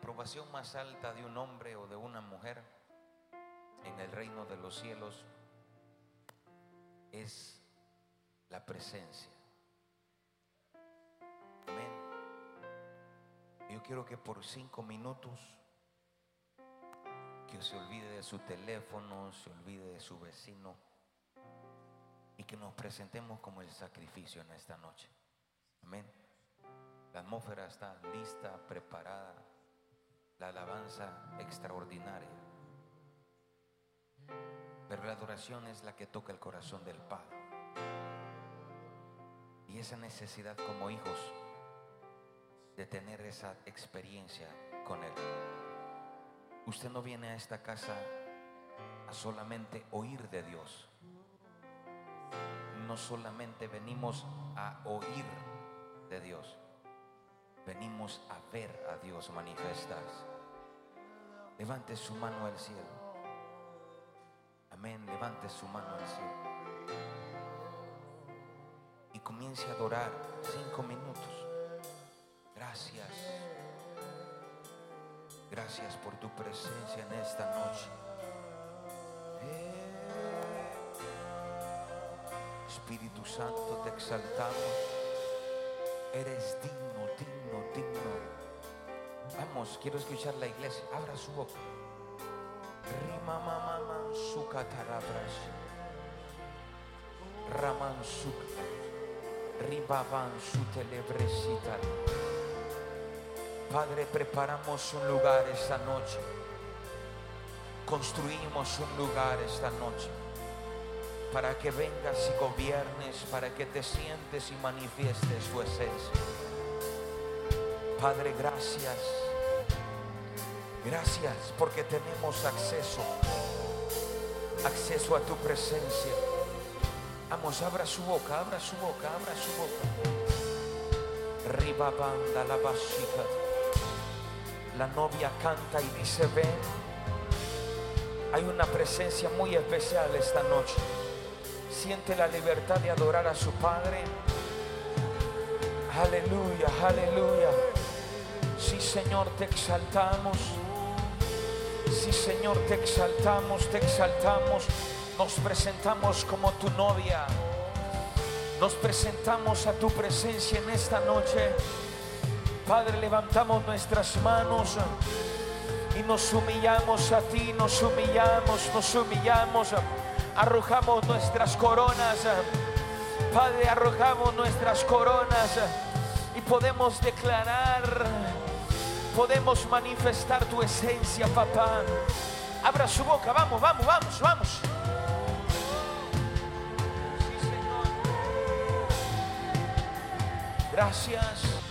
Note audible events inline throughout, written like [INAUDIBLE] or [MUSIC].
aprobación más alta de un hombre o de una mujer en el reino de los cielos es la presencia. Amén. Yo quiero que por cinco minutos que se olvide de su teléfono, se olvide de su vecino y que nos presentemos como el sacrificio en esta noche. Amén. La atmósfera está lista, preparada, la alabanza extraordinaria. Pero la adoración es la que toca el corazón del Padre. Y esa necesidad como hijos de tener esa experiencia con Él. Usted no viene a esta casa a solamente oír de Dios. No solamente venimos a oír de Dios. Venimos a ver a Dios manifestarse. Levante su mano al cielo. Amén. Levante su mano al cielo. Y comience a adorar cinco minutos. Gracias. Gracias por tu presencia en esta noche. Espíritu Santo, te exaltamos. Eres digno, digno, digno. Vamos, quiero escuchar la iglesia. Abra su boca. Rima mamá su catarabras. Raman su ribaban su telebresita. Padre, preparamos un lugar esta noche. Construimos un lugar esta noche para que vengas y gobiernes, para que te sientes y manifiestes su esencia. Padre, gracias. Gracias porque tenemos acceso, acceso a tu presencia. Vamos, abra su boca, abra su boca, abra su boca. Ribabanda la básica. La novia canta y dice, ven. Hay una presencia muy especial esta noche siente la libertad de adorar a su Padre. Aleluya, aleluya. Sí, Señor, te exaltamos. Sí, Señor, te exaltamos, te exaltamos. Nos presentamos como tu novia. Nos presentamos a tu presencia en esta noche. Padre, levantamos nuestras manos y nos humillamos a ti, nos humillamos, nos humillamos arrojamos nuestras coronas. Padre, arrojamos nuestras coronas y podemos declarar, podemos manifestar tu esencia, papá. Abra su boca, vamos, vamos, vamos, vamos. Gracias.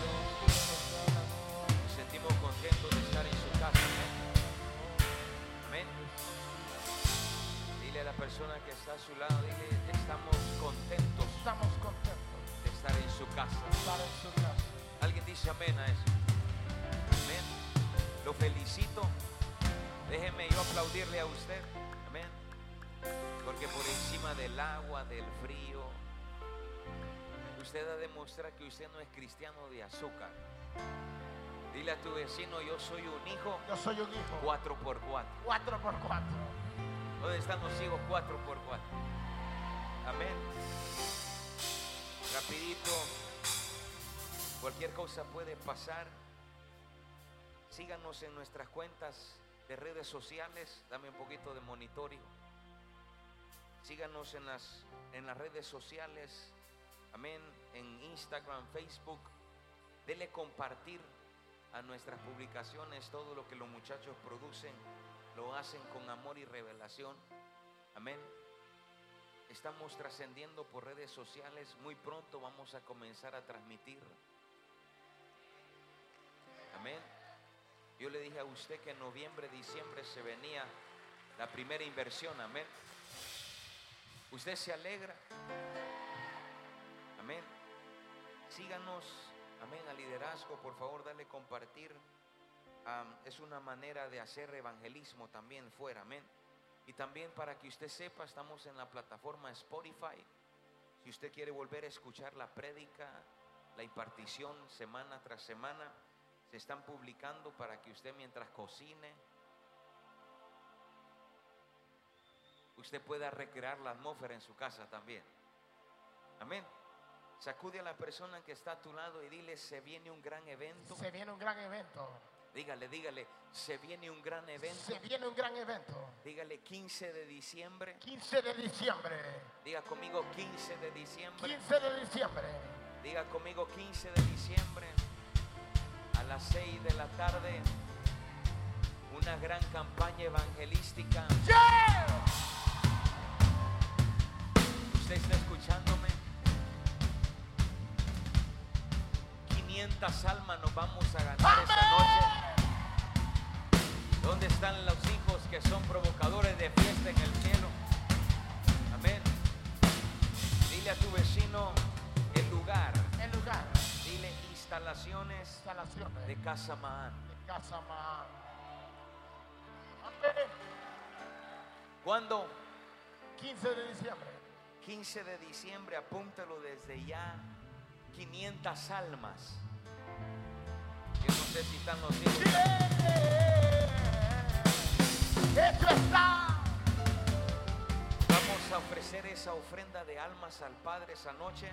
Felicito. Déjeme yo aplaudirle a usted. Amén. Porque por encima del agua, del frío, usted ha demostrado que usted no es cristiano de azúcar. Dile a tu vecino, yo soy un hijo Yo soy un hijo. 4 por 4 Cuatro por cuatro. ¿Dónde están los hijos 4 por 4 Amén. Rapidito. Cualquier cosa puede pasar. Síganos en nuestras cuentas de redes sociales. Dame un poquito de monitorio. Síganos en las, en las redes sociales. Amén. En Instagram, Facebook. Dele compartir a nuestras publicaciones todo lo que los muchachos producen. Lo hacen con amor y revelación. Amén. Estamos trascendiendo por redes sociales. Muy pronto vamos a comenzar a transmitir. Amén. Yo le dije a usted que en noviembre, diciembre se venía la primera inversión. Amén. Usted se alegra. Amén. Síganos. Amén. Al liderazgo, por favor, dale compartir. Es una manera de hacer evangelismo también fuera. Amén. Y también para que usted sepa, estamos en la plataforma Spotify. Si usted quiere volver a escuchar la prédica, la impartición semana tras semana, se están publicando para que usted mientras cocine, usted pueda recrear la atmósfera en su casa también. Amén. Sacude a la persona que está a tu lado y dile, se viene un gran evento. Se viene un gran evento. Dígale, dígale, se viene un gran evento. Se viene un gran evento. Dígale 15 de diciembre. 15 de diciembre. Diga conmigo 15 de diciembre. 15 de diciembre. Diga conmigo 15 de diciembre las 6 de la tarde. Una gran campaña evangelística. ¡Yeah! ¿Usted está escuchándome? 500 almas nos vamos a ganar esta noche. ¿Dónde están los hijos que son provocadores de fiesta en el cielo? Amén. Dile a tu vecino. El lugar. Instalaciones Instalaciones. de Casa. Amén. ¿Cuándo? 15 de diciembre. 15 de diciembre, apúntalo desde ya. 500 almas. Yo no sé si están los. Eso está. Vamos a ofrecer esa ofrenda de almas al Padre esa noche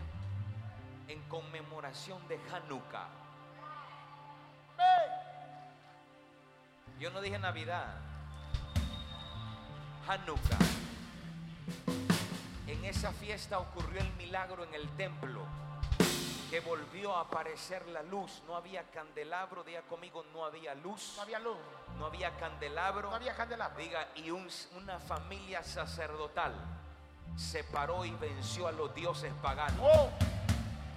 en conmemoración de Hanukkah. Yo no dije Navidad. Hanukkah. En esa fiesta ocurrió el milagro en el templo. Que volvió a aparecer la luz. No había candelabro. Diga conmigo, no había luz. No había luz. No había candelabro. No había candelabro. Diga, y un- una familia sacerdotal se paró y venció a los dioses paganos. Oh,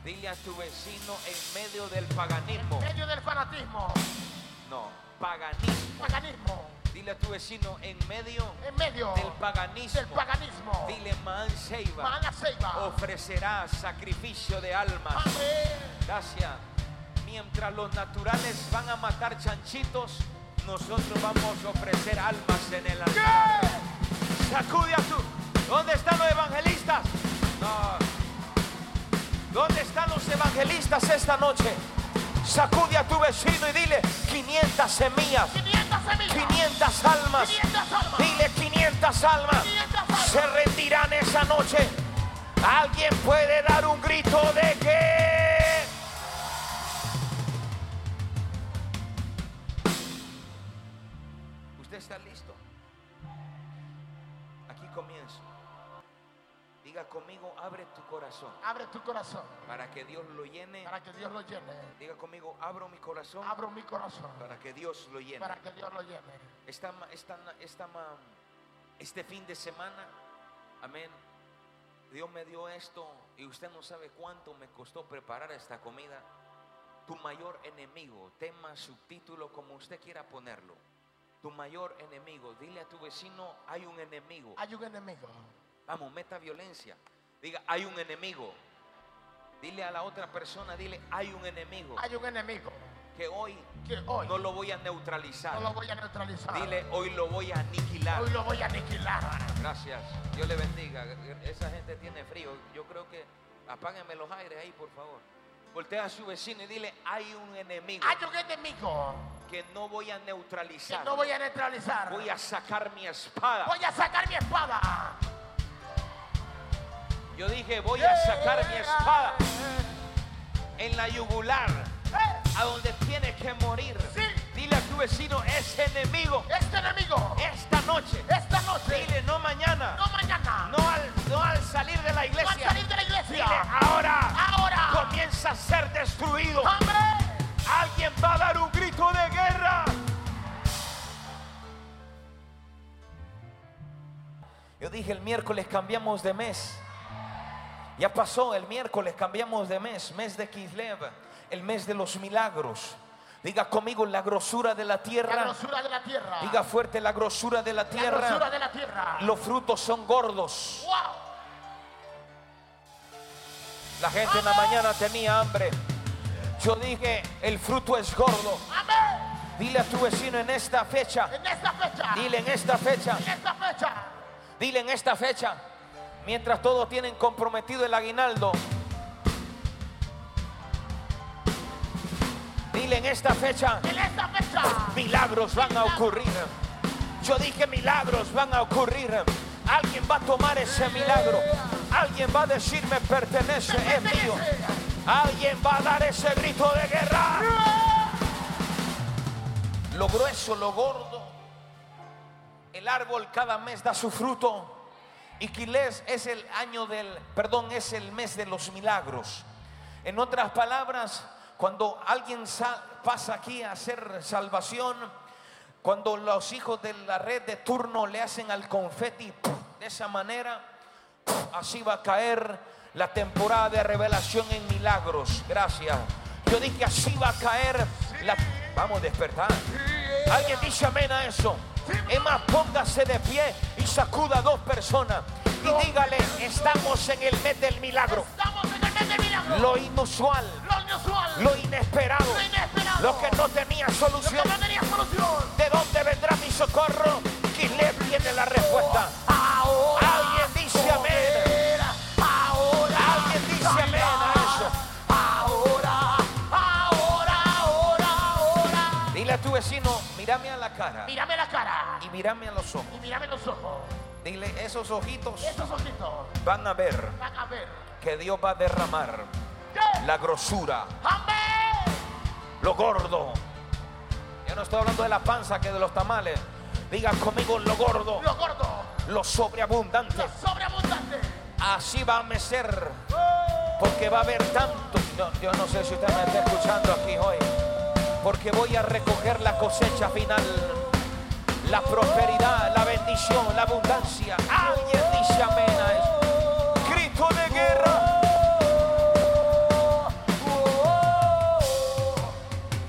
Dile a tu vecino en medio del paganismo. en medio del fanatismo. No, paganismo. Paganismo. Dile a tu vecino en medio En medio del paganismo. del paganismo. Dile Man Seiba Mana Ceiba. ofrecerá sacrificio de almas. Amén. Gracias. Mientras los naturales van a matar chanchitos, nosotros vamos a ofrecer almas en el altar. Sacude a tu. ¿Dónde están los evangelistas? No. ¿Dónde están los evangelistas esta noche? Sacude a tu vecino y dile 500 semillas, 500 semillas. 500 almas. 500 almas. Dile 500 almas 500 almas. se rendirán esa noche. Alguien puede dar un grito de que tu corazón Abre tu corazón para que Dios lo llene. para que Dios lo llene. Diga conmigo, abro mi corazón Abro mi corazón para que Dios lo llene. para que Dios lo llene. Esta, esta, esta este fin de semana, amén. Dios me dio esto y usted no sabe cuánto me costó preparar esta comida. Tu mayor enemigo, tema, subtítulo, como usted quiera ponerlo. Tu mayor enemigo, dile a tu vecino, hay un enemigo. Hay un enemigo. Vamos, meta violencia. Diga, hay un enemigo. Dile a la otra persona, dile, hay un enemigo Hay un enemigo que hoy que hoy no lo voy a neutralizar. no lo voy a neutralizar. Dile, hoy lo voy a aniquilar. Hoy lo voy a aniquilar. Gracias. Dios le bendiga. Esa gente tiene frío. Yo creo que apáguenme los aires ahí, por favor. Voltea a su vecino y dile, hay un enemigo Hay un enemigo que no voy a que neutralizar. no voy a neutralizar. Voy a sacar mi espada. Voy a sacar mi espada. Yo dije, voy a sacar mi espada en la yugular, a donde tiene que morir. Sí. Dile a tu vecino, ese enemigo, Este enemigo, esta noche, esta noche, dile, no mañana, no mañana, no al, no al salir de la no al iglesia. salir de la iglesia. Dile, ahora Ahora. comienza a ser destruido. ¡Hombre! Alguien va a dar un grito de guerra. Yo dije el miércoles cambiamos de mes. Ya pasó el miércoles, cambiamos de mes, mes de Kislev, el mes de los milagros. Diga conmigo la grosura de la La tierra. grosura de la tierra. Diga fuerte la grosura de la la grosura tierra. de la tierra. Los frutos son gordos. ¡Wow! La gente en la mañana tenía hambre. Yo dije, el fruto es gordo. ¡Amén! Dile a tu vecino en esta fecha. En esta fecha. Dile en esta fecha. En esta fecha. Dile en esta fecha. Mientras todos tienen comprometido el aguinaldo. Dile en esta fecha, En esta fecha. milagros van a ocurrir. Yo dije milagros van a ocurrir. Alguien va a tomar ese milagro. Alguien va a decir me pertenece, es mío. Alguien va a dar ese grito de guerra. Lo grueso, lo gordo. El árbol cada mes da su fruto. Y Quilés es el año del, perdón, es el mes de los milagros. En otras palabras, cuando alguien pasa aquí a hacer salvación, cuando los hijos de la red de turno le hacen al confeti de esa manera, así va a caer la temporada de revelación en milagros. Gracias. Yo dije así va a caer la... Vamos a despertar. Alguien dice amén a eso. Es más, póngase de pie y sacuda a dos personas. Y dígale, estamos en el mes del milagro. Estamos en el mes de milagro. Lo inusual, Lo inesperado, Lo que no tenía solución. ¿De dónde vendrá mi socorro? Quilé tiene la respuesta. Ahora. Alguien dice amén. Ahora. Alguien dice amén a eso. Ahora. Ahora. Ahora. Ahora. Dile a tu vecino, mírame a la cara Mírame la cara. Y mírame a los ojos. Y mírame los ojos. Dile, esos ojitos Esos ojitos van a ver van a ver. que Dios va a derramar ¿Qué? la grosura, Amén. lo gordo. Yo no estoy hablando de la panza que de los tamales. Diga conmigo lo gordo, Lo gordo. lo sobreabundante. Lo sobreabundante. Así va a mecer, porque va a haber tanto. Yo, yo no sé si usted me está escuchando aquí hoy, porque voy a recoger la cosecha final, la prosperidad, la bendición, la abundancia. Alguien dice amén a eso. Grito de guerra.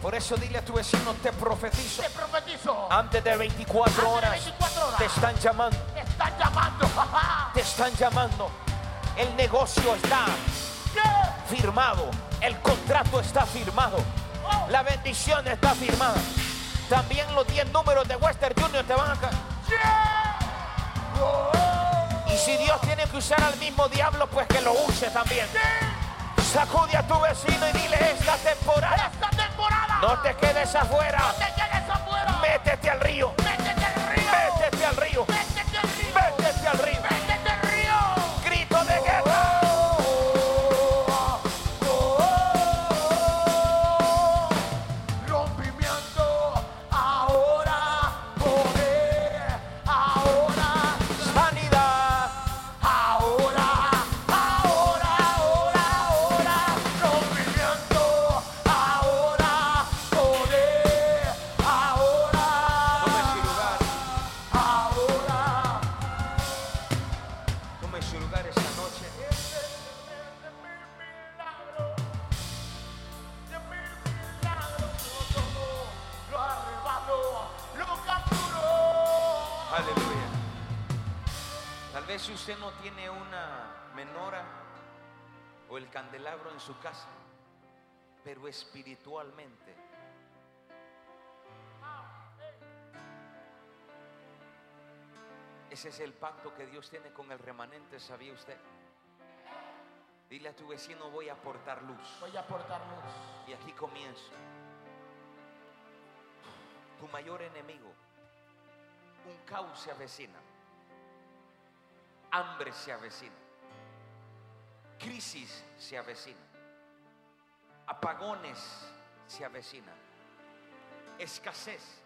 Por eso dile a tu vecino, te profetizo. Te profetizo. Antes de 24 Antes de horas 24 horas. te están llamando. Te están llamando. te están llamando. El negocio está ¿Qué? firmado. El contrato está firmado. La bendición está firmada. También los 10 números de Western Junior te van a caer. Y si Dios tiene que usar al mismo diablo, pues que lo use también. Sacude a tu vecino y dile esta temporada. Esta temporada. No te quedes afuera. No te quedes afuera. Métete al río. Métete usted no tiene una menora o el candelabro en su casa, pero espiritualmente. Ese es el pacto que Dios tiene con el remanente, ¿sabía usted? Dile a tu vecino, voy a aportar luz. Voy a aportar luz. Y aquí comienzo. Tu mayor enemigo, un caos se avecina, hambre se avecina, crisis se avecina, apagones se avecina, escasez,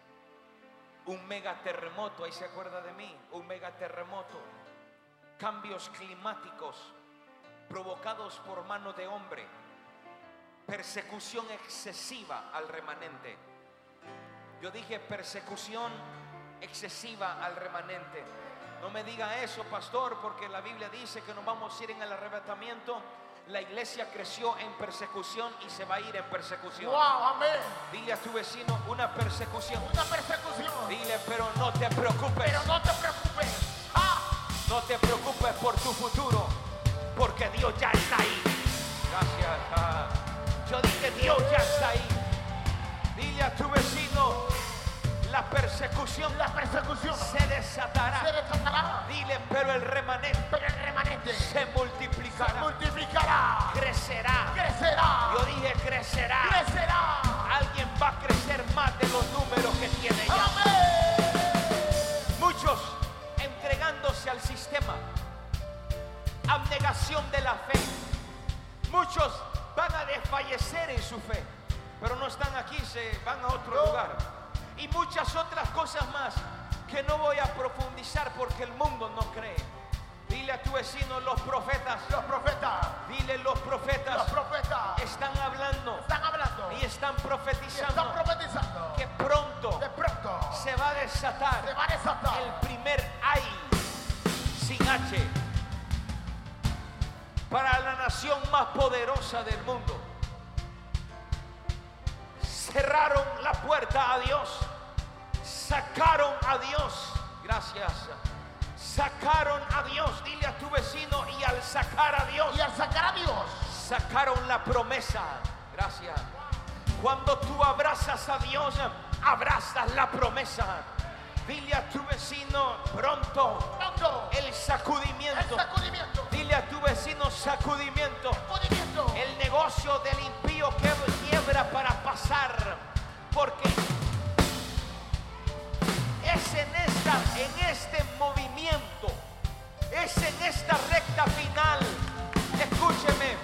un megaterremoto, ahí se acuerda de mí, un megaterremoto, cambios climáticos provocados por mano de hombre, persecución excesiva al remanente. Yo dije persecución excesiva al remanente. No me diga eso, pastor, porque la Biblia dice que nos vamos a ir en el arrebatamiento. La iglesia creció en persecución y se va a ir en persecución. Wow, amén. Dile a tu vecino una persecución. Una persecución. Dile, pero no te preocupes. Pero no te preocupes. Ah, No te preocupes por tu futuro, porque Dios ya está ahí. Gracias. ah. Yo dije, Dios ya está ahí. Dile a tu vecino, la persecución, la persecución se desatará. Se desatará. Dile, pero el remanente, el remanente se multiplicará. Multiplicará. Crecerá. Crecerá. Yo dije crecerá. Crecerá. Alguien va a crecer más de los números que tiene Muchos entregándose al sistema. Abnegación de la fe. Muchos van a desfallecer en su fe, pero no están aquí, se van a otro lugar y muchas otras cosas más que no voy a profundizar porque el mundo no cree. Dile a tu vecino, los profetas, Los profetas, dile los profetas los profetas están hablando están hablando y están y están profetizando profetizando. que pronto De pronto se va a se desatar va a desatar el primer ay sin H para la nación más poderosa del mundo. Cerraron la puerta a Dios, sacaron a Dios, gracias, sacaron a Dios, dile a tu vecino y al sacar a Dios, y al sacar a Dios, sacaron la promesa. Gracias. Cuando tú abrazas a Dios, abrazas la promesa. Dile a tu vecino pronto pronto el el sacudimiento. sacudimiento, Dile a tu vecino sacudimiento. sacudimiento, El negocio del impío que para pasar. Porque es en esta, en este movimiento, es en esta recta final, escúcheme,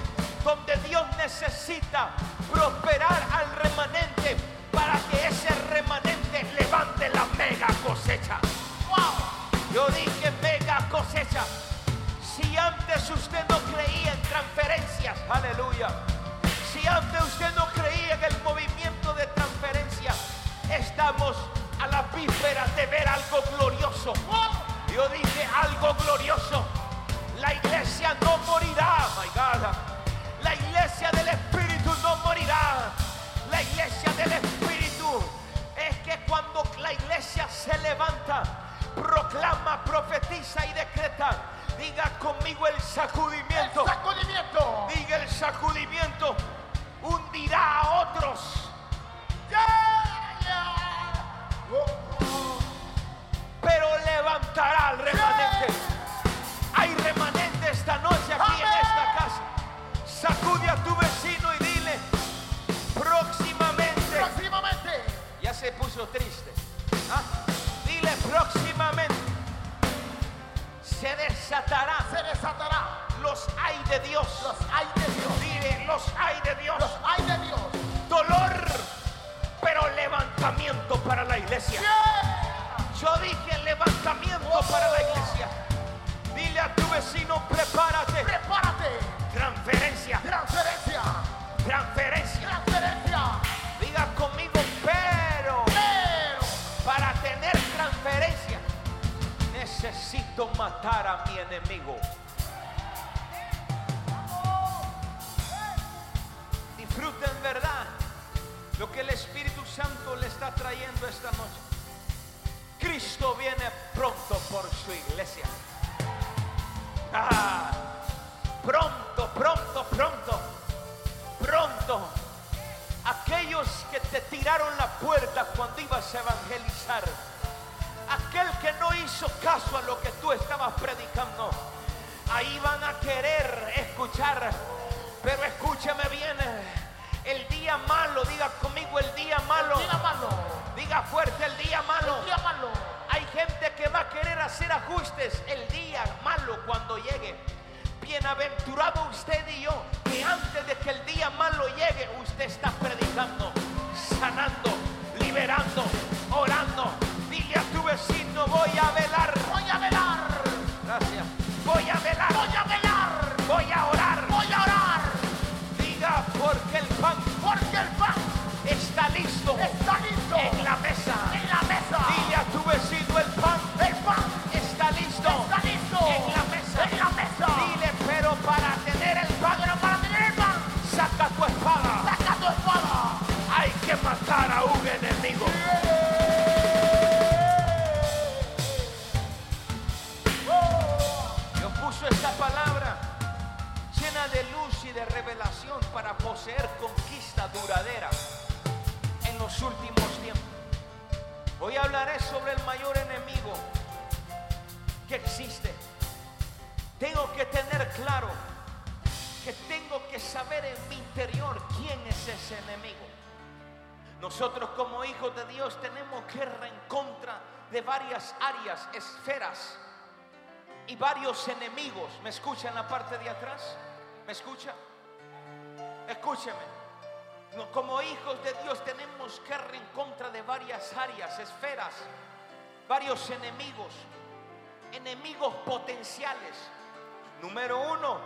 donde Dios necesita prosperar al remanente para que ese remanente levante la mega cosecha. wow, Yo dije mega cosecha. Si antes usted no creía en transferencias, aleluya. Si antes usted no creía en el movimiento de transferencias, estamos a la víspera de ver algo glorioso. Yo dije algo glorioso. La iglesia no morirá, my God. La iglesia del Espíritu no morirá. La iglesia del Espíritu es que cuando la iglesia se levanta, proclama, profetiza y decreta. Diga conmigo el sacudimiento, Diga el sacudimiento. Hundirá a otros. pero levantará al remanente. Hay remanente esta noche aquí en esta casa. Sacude a tu vecino y dile, próximamente, próximamente ya se puso triste. ¿ah? Dile próximamente, se desatará se desatará los hay de Dios. los hay de Dios, Dile, los hay de Dios. los hay de Dios, Dolor, pero levantamiento para la iglesia. yeah, Yo dije levantamiento para la iglesia. Dile a tu vecino, prepárate. prepárate, transferencia, matar a mi enemigo. Disfruten verdad lo que el Espíritu Santo le está trayendo esta noche. Cristo viene pronto por su iglesia. Ah, pronto, pronto, pronto, pronto. Aquellos que te tiraron la puerta cuando ibas a evangelizar. Aquel que no hizo caso a lo que tú estabas predicando. Ahí van a querer escuchar. Pero escúcheme bien. El día malo, diga conmigo el día malo. día malo, Diga fuerte el día malo. día malo, Hay gente que va a querer hacer ajustes el día malo cuando llegue. Bienaventurado usted y yo, que antes de que el día malo llegue, usted está predicando, sanando, liberando, orando. Dile a vecino, voy a velar. voy a velar, Gracias. Voy a velar. voy a velar, Voy a orar. voy a orar, Diga porque el pan porque el pan está listo está listo en la mesa. en poseer conquista duradera en los últimos tiempos. Hoy hablaré sobre el mayor enemigo que existe. Tengo que tener claro que tengo que saber en mi interior quién es ese enemigo. Nosotros como hijos de Dios tenemos que ir en contra de varias áreas, esferas y varios enemigos. ¿Me escucha en la parte de atrás? ¿Me escucha? Escúcheme. Como hijos de Dios tenemos guerra en contra de varias áreas, esferas, varios enemigos, enemigos potenciales. Número uno,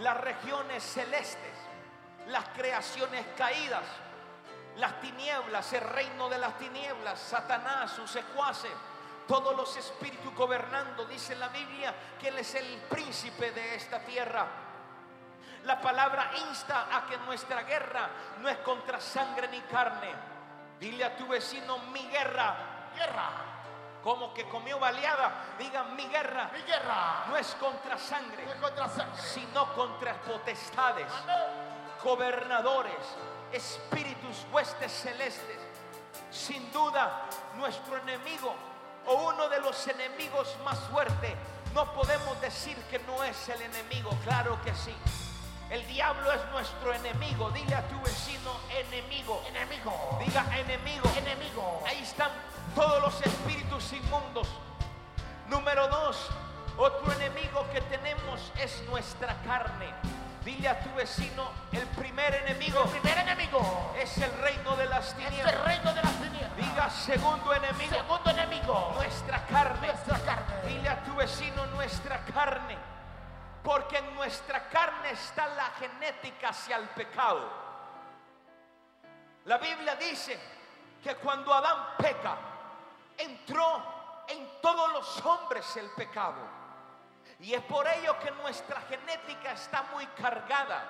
las regiones celestes, las creaciones caídas, las tinieblas, el reino de las tinieblas, Satanás, sus secuaces, todos los espíritus gobernando. Dice la Biblia que Él es el príncipe de esta tierra. La palabra insta a que nuestra guerra no es contra sangre ni carne. Dile a tu vecino, mi guerra, Guerra. como que comió baleada, diga mi guerra Mi guerra. no es contra sangre, No es contra sangre. sino contra potestades, Amén. gobernadores, espíritus, huestes celestes. Sin duda, nuestro enemigo o uno de los enemigos más fuertes, no podemos decir que no es el enemigo, claro que sí. El diablo es nuestro enemigo. Dile a tu vecino enemigo. Enemigo. Diga enemigo. Enemigo. Ahí están todos los espíritus inmundos. Número dos, otro enemigo que tenemos es nuestra carne. Dile a tu vecino, el primer enemigo El primer enemigo es el reino de las es el tinieblas. reino de las tinieblas. Diga segundo enemigo, Segundo enemigo. nuestra carne. Nuestra carne. Dile a tu vecino nuestra carne. Porque en nuestra carne está la genética hacia el pecado. La Biblia dice que cuando Adán peca, entró en todos los hombres el pecado. Y es por ello que nuestra genética está muy cargada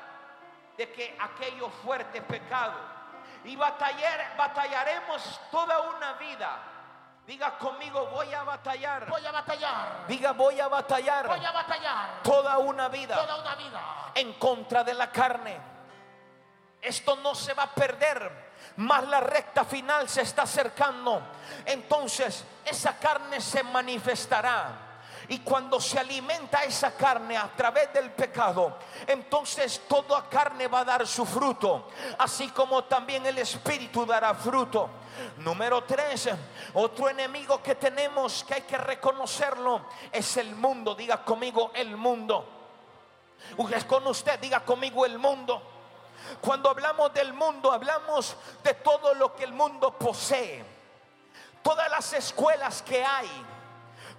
de que aquello fuerte pecado. Y batallar, batallaremos toda una vida. Diga conmigo, voy a batallar. Voy a batallar. Diga, voy a batallar Voy a batallar. toda una vida Toda una vida. en contra de la carne. Esto no se va a perder, más la recta final se está acercando. Entonces esa carne se manifestará. Y cuando se alimenta esa carne a través del pecado, entonces toda carne va a dar su fruto, así como también el espíritu dará fruto. Número tres, otro enemigo que tenemos que hay que reconocerlo es el mundo. Diga conmigo el mundo. Es con usted, diga conmigo el mundo. Cuando hablamos del mundo, hablamos de todo lo que el mundo posee. Todas las escuelas que hay.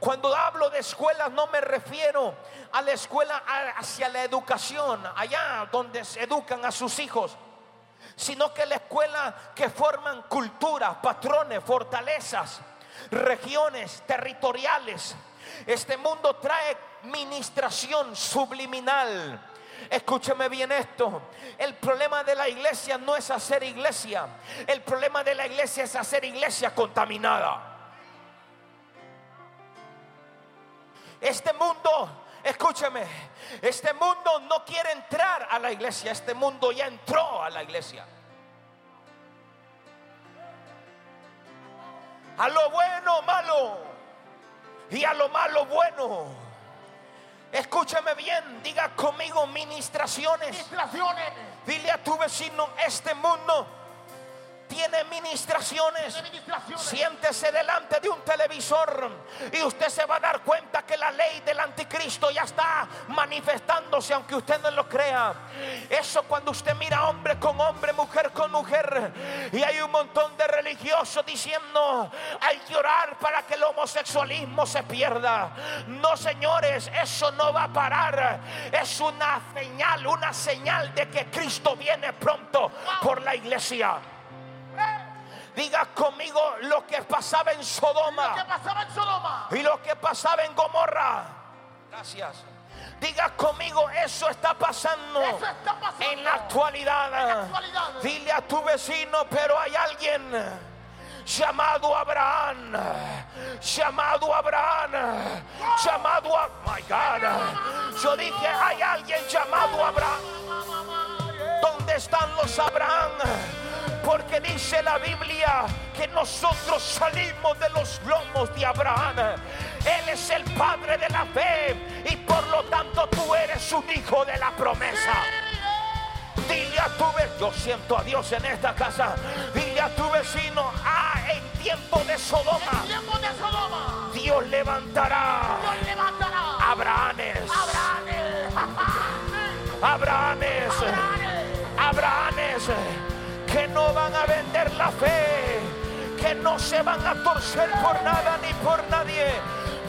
Cuando hablo de escuelas no me refiero a la escuela hacia la educación, allá donde se educan a sus hijos, sino que la escuela que forman culturas, patrones, fortalezas, regiones territoriales. Este mundo trae ministración subliminal. Escúcheme bien esto. El problema de la iglesia no es hacer iglesia. El problema de la iglesia es hacer iglesia contaminada. Este mundo, escúcheme, este mundo no quiere entrar a la iglesia. Este mundo ya entró a la iglesia. A lo bueno, malo. Y a lo malo, bueno. Escúchame bien, diga conmigo ministraciones. Administraciones. Dile a tu vecino, este mundo tiene ministraciones. Administraciones. Siéntese delante de un televisor y usted se va a dar cuenta que la ley del anticristo ya está manifestándose aunque usted no lo crea. Eso cuando usted mira hombre con hombre, mujer con mujer y hay un montón de religiosos diciendo hay que orar para que el homosexualismo se pierda. No señores, eso no va a parar. Es una señal, una señal de que Cristo viene pronto por la iglesia. Diga conmigo lo que pasaba en Lo que Sodoma pasaba en Sodoma. y lo que pasaba en Gomorra. Gracias. Diga conmigo, eso está pasando Eso está pasando. en la actualidad. actualidad. Dile a tu vecino, pero hay alguien llamado Abraham, llamado Abraham, llamado a... My God. Yo dije, hay alguien llamado Abraham. ¿Dónde están los Abraham? Porque dice la Biblia que nosotros salimos de los lomos de Abraham. Él es el padre de la fe y por lo tanto tú eres un hijo de la promesa. Dile a tu vecino, yo siento a Dios en esta casa. Dile a tu vecino, ah, en tiempo de Sodoma, Tiempo de Sodoma. Dios levantará Dios levantará. Abrahames, Abrahames. [LAUGHS] Abrahames, Abrahames. Abrahames que no van a vender la fe, que no se van a torcer por nada ni por nadie.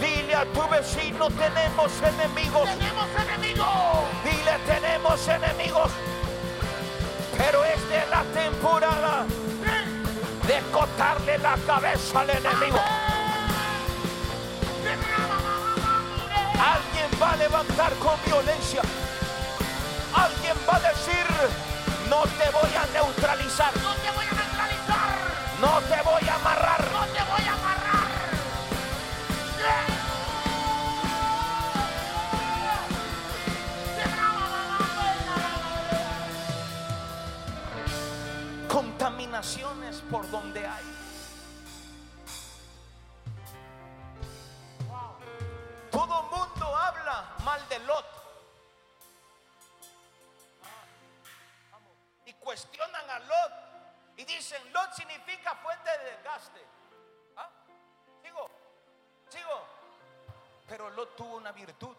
Dile a tu vecino, tenemos enemigos. Tenemos enemigos. Dile, tenemos enemigos. Pero esta es la temporada de cortarle la cabeza al enemigo. Alguien va a levantar con violencia. Alguien va a decir, no te voy a neutralizar, No te voy a neutralizar. no te voy a amarrar. No te voy a amarrar. Contaminaciones por donde hay. Dicen, Lot significa fuente de desgaste. ¿Ah? Sigo, sigo. Pero Lot tuvo una virtud.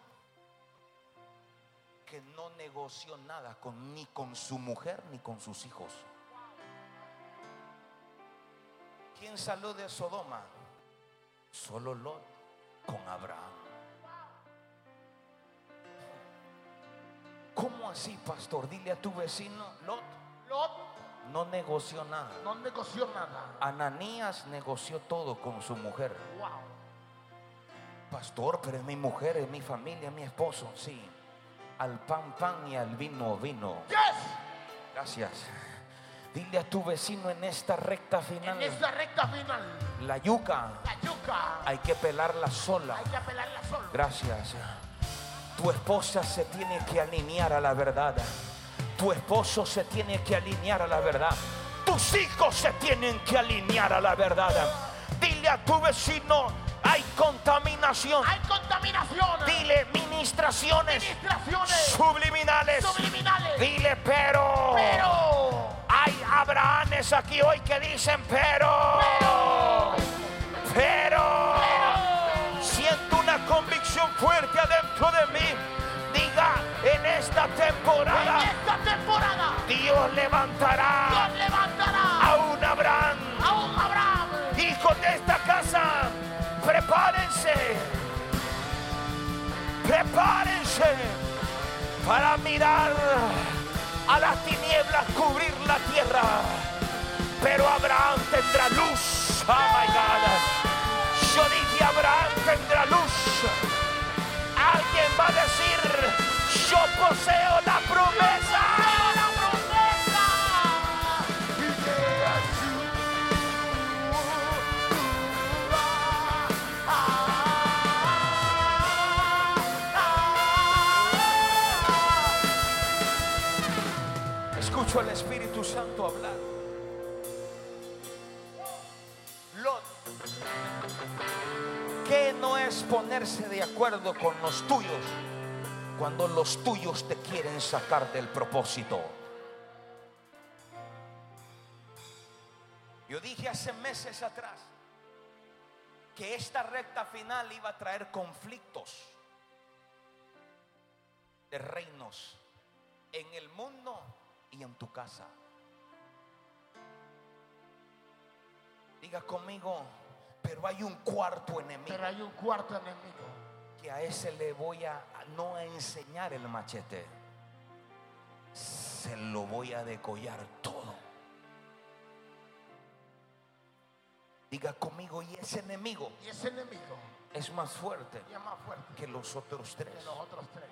Que no negoció nada con, ni con su mujer ni con sus hijos. ¿Quién salió de Sodoma? Solo Lot con Abraham. ¿Cómo así, pastor? Dile a tu vecino, Lot Lot no negoció nada. no negoció nada. Ananías negoció todo con su mujer. Wow. Pastor, pero es mi mujer, es mi familia, es mi esposo. Sí. Al pan, pan y al vino, vino. Yes. Gracias. Dile a tu vecino en esta recta final. En esta recta final, La yuca la yuca hay que pelarla sola. hay que apelarla solo. Gracias. Tu esposa se tiene que alinear a la verdad. Tu esposo se tiene que alinear a la verdad. Tus hijos se tienen que alinear a la verdad. Dile a tu vecino, hay contaminación. Hay contaminación. Dile ministraciones Administraciones subliminales. subliminales. Dile, pero, Pero, hay Abrahames aquí hoy que dicen, pero, pero, siento una convicción fuerte adentro de mí. Diga, en esta en temporada esta temporada, Dios levantará Dios levantará a un Abraham. a un Abraham. Hijos de esta casa, prepárense. Prepárense para mirar a las tinieblas cubrir la tierra. Pero Abraham tendrá luz. Oh my God. Yo dije Abraham tendrá luz. Alguien va a decir, yo poseo la promesa. La promesa. Escucho al Espíritu Santo hablar. Lot, ¿qué no es ponerse de acuerdo con los tuyos cuando los tuyos te quieren sacar del propósito? Yo dije hace meses atrás que esta recta final iba a traer conflictos de reinos en el mundo y en tu casa. Diga conmigo, pero hay un cuarto enemigo Pero hay un cuarto enemigo. Que a ese le voy a no a enseñar el machete. Se lo voy a decollar todo. Diga conmigo, y ese enemigo Y ese enemigo es más fuerte y es más fuerte que los otros tres. que los otros tres.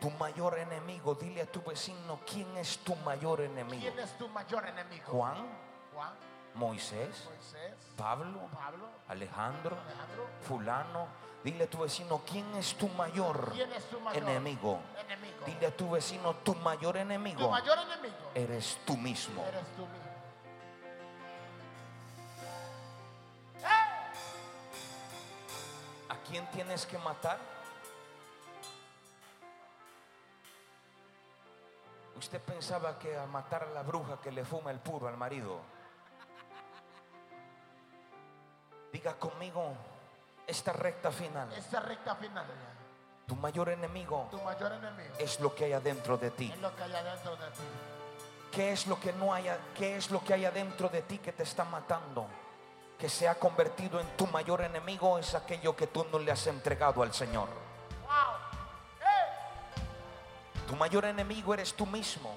Tu mayor enemigo, dile a tu vecino, ¿quién es tu mayor enemigo? ¿Quién es tu mayor enemigo? Juan, Juan, Moisés, Pablo, Alejandro, fulano. Dile a tu vecino, ¿quién es tu mayor ¿Quién es tu mayor enemigo? Dile a tu vecino, tu mayor enemigo mayor enemigo eres tú mismo. eres tú mismo. ¿A quién tienes que matar? Usted pensaba que a matar a la bruja que le fuma el puro al marido. Diga conmigo esta recta final. Esta recta final, Tu mayor enemigo tu mayor enemigo es lo que hay adentro de ti. es lo que hay adentro de ti. ¿Qué es lo que no haya, qué es lo que hay adentro de ti que te está matando? Que se ha convertido en tu mayor enemigo es aquello que tú no le has entregado al Señor. Wow. Tu mayor enemigo eres tú mismo.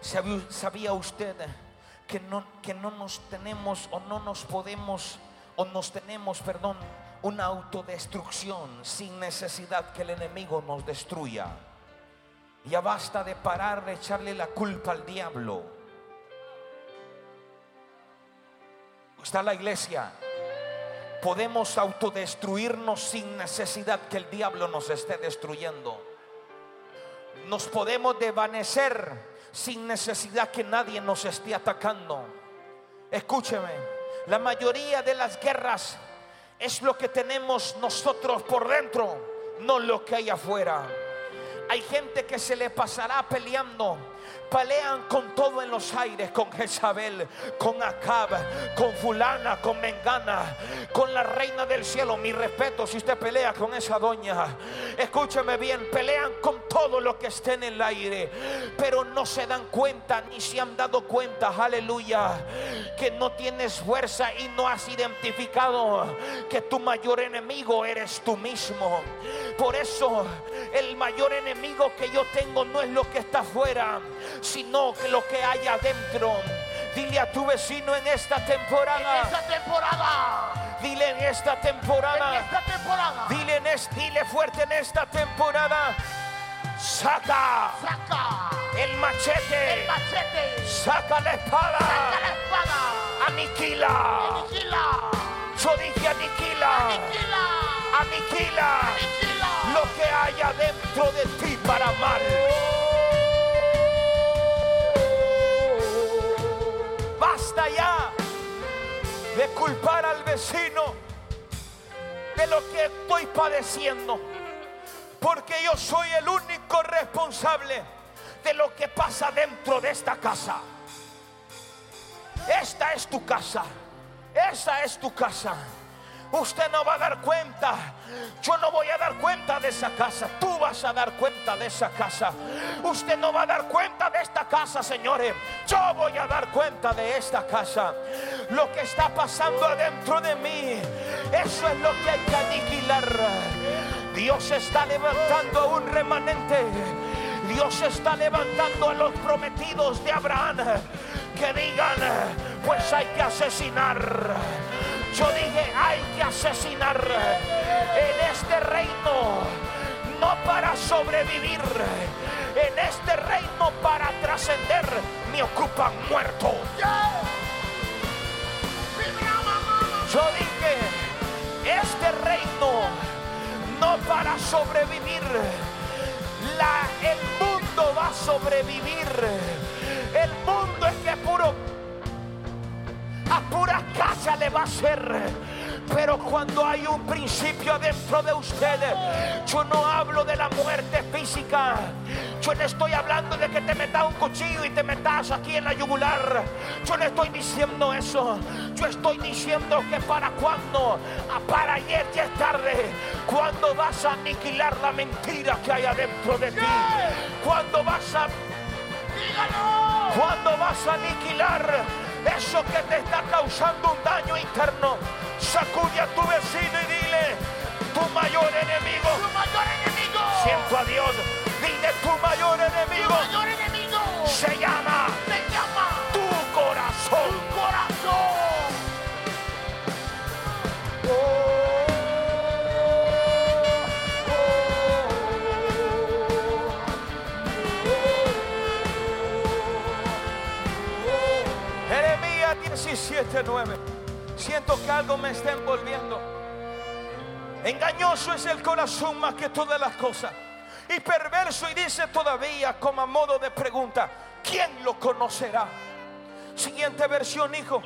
¿Sabía, sabía usted que no, que no nos tenemos o no nos podemos o nos tenemos, perdón, una autodestrucción sin necesidad que el enemigo nos destruya? Ya basta de parar de echarle la culpa al diablo. Está la iglesia. Podemos autodestruirnos sin necesidad que el diablo nos esté destruyendo. Nos podemos desvanecer sin necesidad que nadie nos esté atacando. Escúcheme, la mayoría de las guerras es lo que tenemos nosotros por dentro, no lo que hay afuera. Hay gente que se le pasará peleando. Pelean con todo en los aires, con Jezabel, con Acab, con fulana, con Mengana, con la reina del cielo. Mi respeto si usted pelea con esa doña. Escúcheme bien, pelean con todo lo que esté en el aire, pero no se dan cuenta ni se han dado cuenta, aleluya, que no tienes fuerza y no has identificado que tu mayor enemigo eres tú mismo. Por eso el mayor enemigo que yo tengo no es lo que está afuera, sino que lo que hay adentro. Dile a tu vecino en esta En temporada. esta temporada. Dile en esta En temporada. esta temporada. Dile, en es- dile fuerte en esta temporada. Saca Saca el machete. el machete. Saca la espada. Saca la espada. Aniquila. Aniquila. Yo dije aniquila. Aniquila. Aniquila. Aniquila. Lo que haya dentro de ti para mal. Basta ya de culpar al vecino de lo que estoy padeciendo. Porque yo soy el único responsable de lo que pasa dentro de esta casa. Esta es tu casa. Esa es tu casa. Usted no va a dar cuenta. Yo no voy a dar cuenta de esa casa. Tú vas a dar cuenta de esa casa. Usted no va a dar cuenta de esta casa, señores. Yo voy a dar cuenta de esta casa. Lo que está pasando adentro de mí. Eso es lo que hay que aniquilar. Dios está levantando un remanente. Dios está levantando a los prometidos de Abraham que digan, pues hay que asesinar. Yo dije, hay que asesinar en este reino, no para sobrevivir, en este reino para trascender, me ocupan muerto. Yo dije, este reino no para sobrevivir, la, el mundo va a sobrevivir. El mundo es que puro a pura casa le va a hacer. Pero cuando hay un principio dentro de usted, yo no hablo de la muerte física. Yo no estoy hablando de que te metas un cuchillo y te metas aquí en la yugular. Yo no estoy diciendo eso. Yo estoy diciendo que para cuando, Ah, para ayer ya es tarde. Cuando vas a aniquilar la mentira que hay adentro de ti. Cuando vas a cuando vas a aniquilar eso que te está causando un daño interno, sacude a tu vecino y dile, tu mayor enemigo, Tu mayor enemigo. siento a Dios, dile tu mayor Tu enemigo mayor enemigo. se llama Se llama tu corazón. tu corazón. Jeremías 17:9. Siento que algo me está envolviendo. Engañoso es el corazón más que todas las cosas. Y perverso y dice todavía como a modo de pregunta, ¿quién lo conocerá? Siguiente versión, hijo.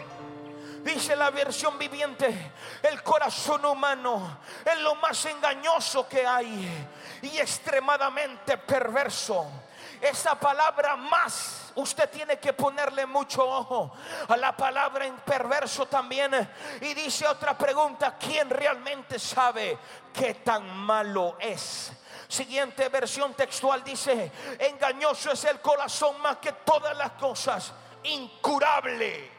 Dice la versión viviente, el corazón humano es lo más engañoso que hay y extremadamente perverso. Esa palabra más, usted tiene que ponerle mucho ojo a la palabra en perverso también. Y dice otra pregunta, ¿quién realmente sabe qué tan malo es? Siguiente versión textual dice, engañoso es el corazón más que todas las cosas, incurable.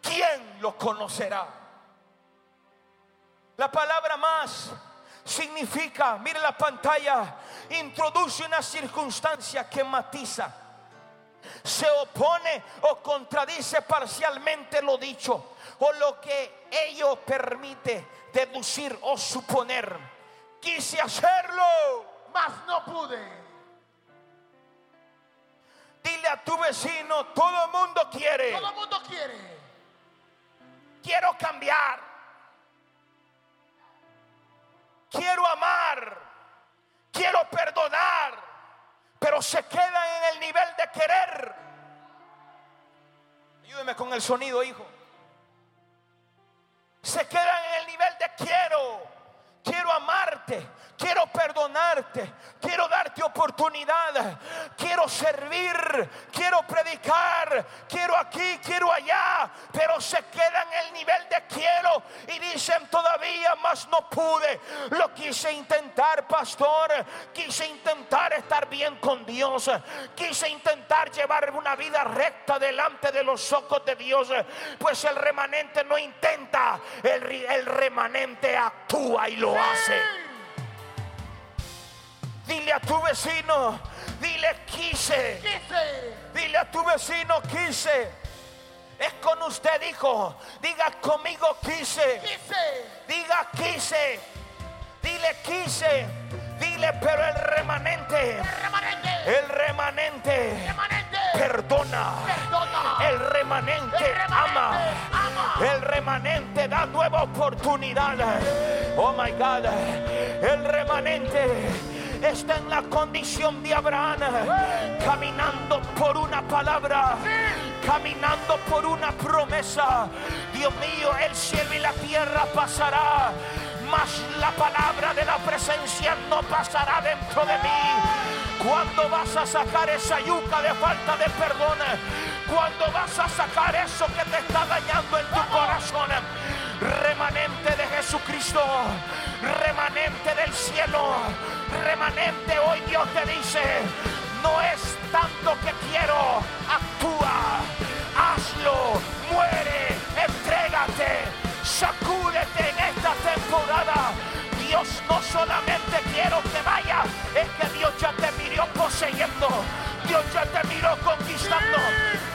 ¿Quién lo conocerá? La palabra más significa, mire la pantalla, introduce una circunstancia que matiza se opone o contradice parcialmente lo dicho o lo que ello permite deducir o suponer. Quise hacerlo, mas no pude. Dile a tu vecino, todo el mundo quiere. Todo el mundo quiere. Quiero cambiar. Quiero amar. Quiero perdonar. Pero se queda en el nivel de querer. Ayúdeme con el sonido, hijo. Se queda en el nivel de quiero. Quiero amarte quiero perdonarte, quiero darte oportunidad, quiero servir, quiero predicar, quiero aquí, quiero allá, pero se quedan en el nivel de quiero y dicen todavía más no pude. Lo quise intentar, pastor, quise intentar estar bien con Dios, quise intentar llevar una vida recta delante de los ojos de Dios, pues el remanente no intenta, el, el remanente actúa y lo hace. Dile a tu vecino, dile quise. Dile a tu vecino quise. Es con usted, hijo. Diga conmigo quise. Diga quise. Dile quise. Dile, pero el remanente. El remanente. Perdona. El remanente, ama. El remanente da nueva oportunidad. Oh my God. El remanente está en la condición de Abraham, caminando por una palabra, caminando por una promesa. Dios mío, el cielo y la tierra pasará, la palabra de la presencia no pasará dentro de mí. Cuando vas a sacar esa yuca de falta de perdón, cuando vas a sacar eso que te está dañando en tu corazón, remanente de Jesucristo, remanente del cielo, remanente hoy Dios te dice, no es tanto que quiero, actúa, hazlo, muere, entrégate, sacúdete en Dios no solamente quiero que vaya, es que Dios ya te miró poseyendo, Dios ya te miró conquistando.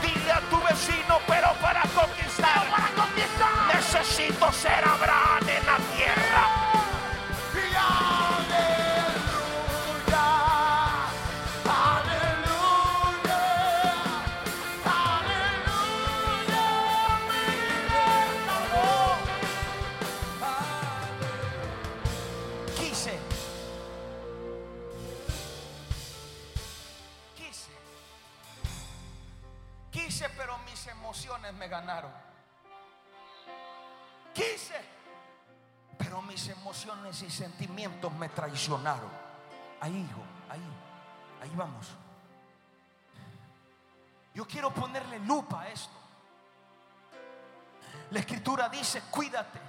Dile a tu vecino, pero para conquistar, para conquistar, necesito ser Abraham en y sentimientos me traicionaron. Ahí, hijo, ahí, ahí vamos. Yo quiero ponerle lupa a esto. La escritura dice, cuídate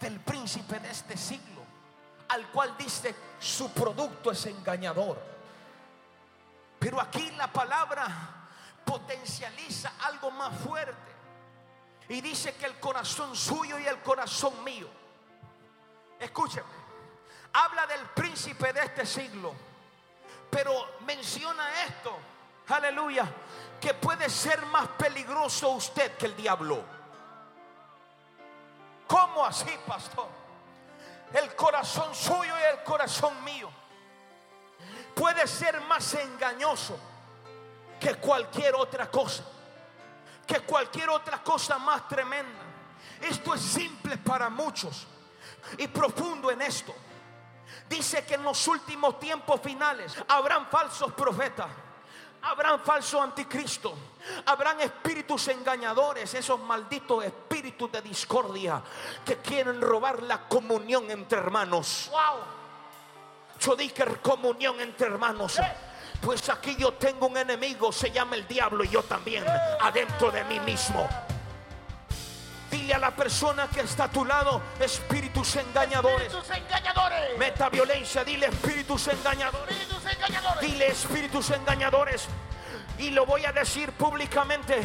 del príncipe de este siglo, al cual dice su producto es engañador. Pero aquí la palabra potencializa algo más fuerte. Y dice que el corazón suyo y el corazón mío. Escúcheme. Habla del príncipe de este siglo. Pero menciona esto. Aleluya. Que puede ser más peligroso usted que el diablo. ¿Cómo así, pastor? El corazón suyo y el corazón mío puede ser más engañoso que cualquier otra cosa. Que cualquier otra cosa más tremenda. Esto es simple para muchos y profundo en esto. Dice que en los últimos tiempos finales habrán falsos profetas. Habrán falsos anticristos, habrán espíritus engañadores, esos malditos espíritus de discordia que quieren robar la comunión entre hermanos. Wow. Yo dije comunión entre hermanos. Pues aquí yo tengo un enemigo, se llama el diablo y yo también, adentro de mí mismo. Dile a la persona que está a tu lado, espíritus engañadores. Espíritus engañadores. Meta violencia, dile espíritus engañadores. Espíritus engañadores. Dile espíritus engañadores. Y lo voy a decir públicamente.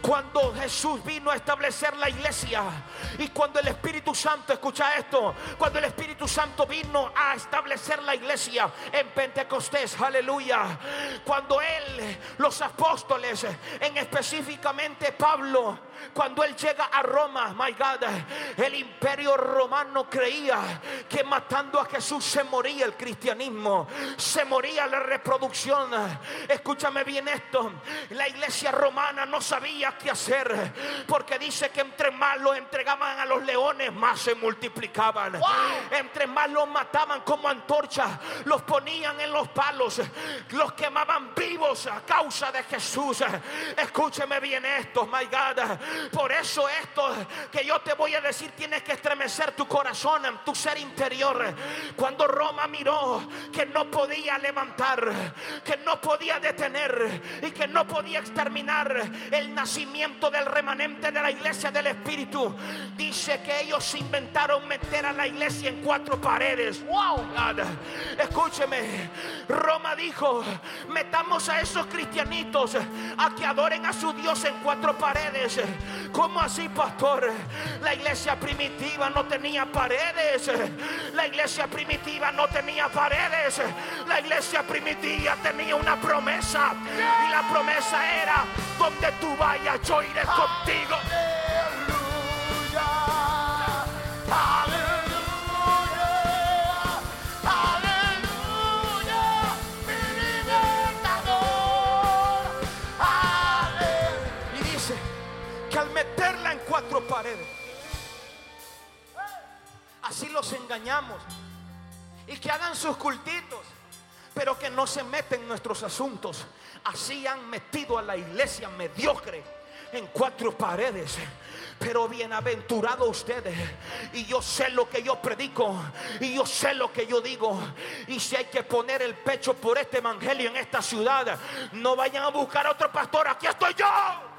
Cuando Jesús vino a establecer la iglesia y cuando el Espíritu Santo, escucha esto, cuando el Espíritu Santo vino a establecer la iglesia en Pentecostés, aleluya, cuando él, los apóstoles, en específicamente Pablo, cuando él llega a Roma, my God, el imperio romano creía que matando a Jesús se moría el cristianismo, se moría la reproducción. Escúchame bien esto, la iglesia romana no sabía qué hacer, porque dice que entre más los entregaban a los leones, más se multiplicaban. Entre más los mataban como antorchas, los ponían en los palos, los quemaban vivos a causa de Jesús. Escúcheme bien esto, my God. Por eso esto que yo te voy a decir tienes que estremecer tu corazón, tu ser interior. Cuando Roma miró que no podía levantar, que no podía detener y que no podía exterminar el nacimiento del remanente de la iglesia del Espíritu, dice que ellos inventaron meter a la iglesia en cuatro paredes. Wow, God. Escúcheme, Roma dijo, metamos a esos cristianitos a que adoren a su Dios en cuatro paredes. ¿Cómo así, pastor? La iglesia primitiva no tenía paredes. La iglesia primitiva no tenía paredes. La iglesia primitiva tenía una promesa. Y la promesa era, donde tú vayas, yo iré contigo. Aleluya. Así los engañamos. Y que hagan sus cultitos, pero que no se meten en nuestros asuntos. Así han metido a la iglesia mediocre en cuatro paredes. Pero bienaventurado ustedes. Y yo sé lo que yo predico. Y yo sé lo que yo digo. Y si hay que poner el pecho por este evangelio en esta ciudad, no vayan a buscar a otro pastor. Aquí estoy yo.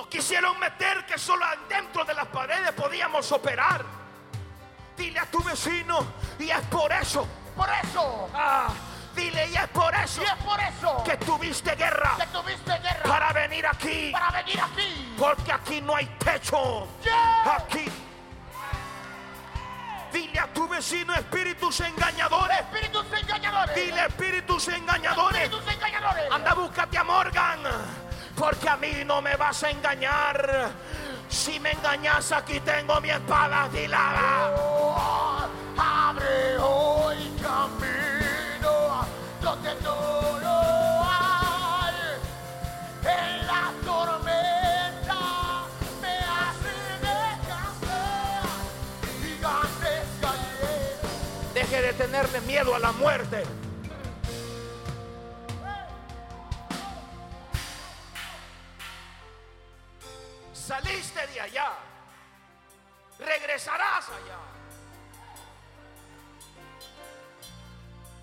Nos quisieron meter que solo dentro de las paredes podíamos operar. Dile a tu vecino, y es por eso. Por eso. Ah, dile, y es por eso Y es por eso que tuviste guerra que tuviste guerra para venir aquí. para venir aquí. Porque aquí no hay techo. Yeah. Aquí. Dile a tu vecino espíritus engañadores. Espíritus engañadores. Dile espíritus engañadores. Espíritus engañadores. Anda, búscate a Morgan. Porque a mí no me vas a engañar. Si me engañas, aquí tengo mi espada afilada. Oh, abre hoy camino donde no lo hay. En la tormenta me hace descansar. Gigantes cayeron. Deje de tenerle miedo a la muerte. Saliste de allá. Regresarás allá.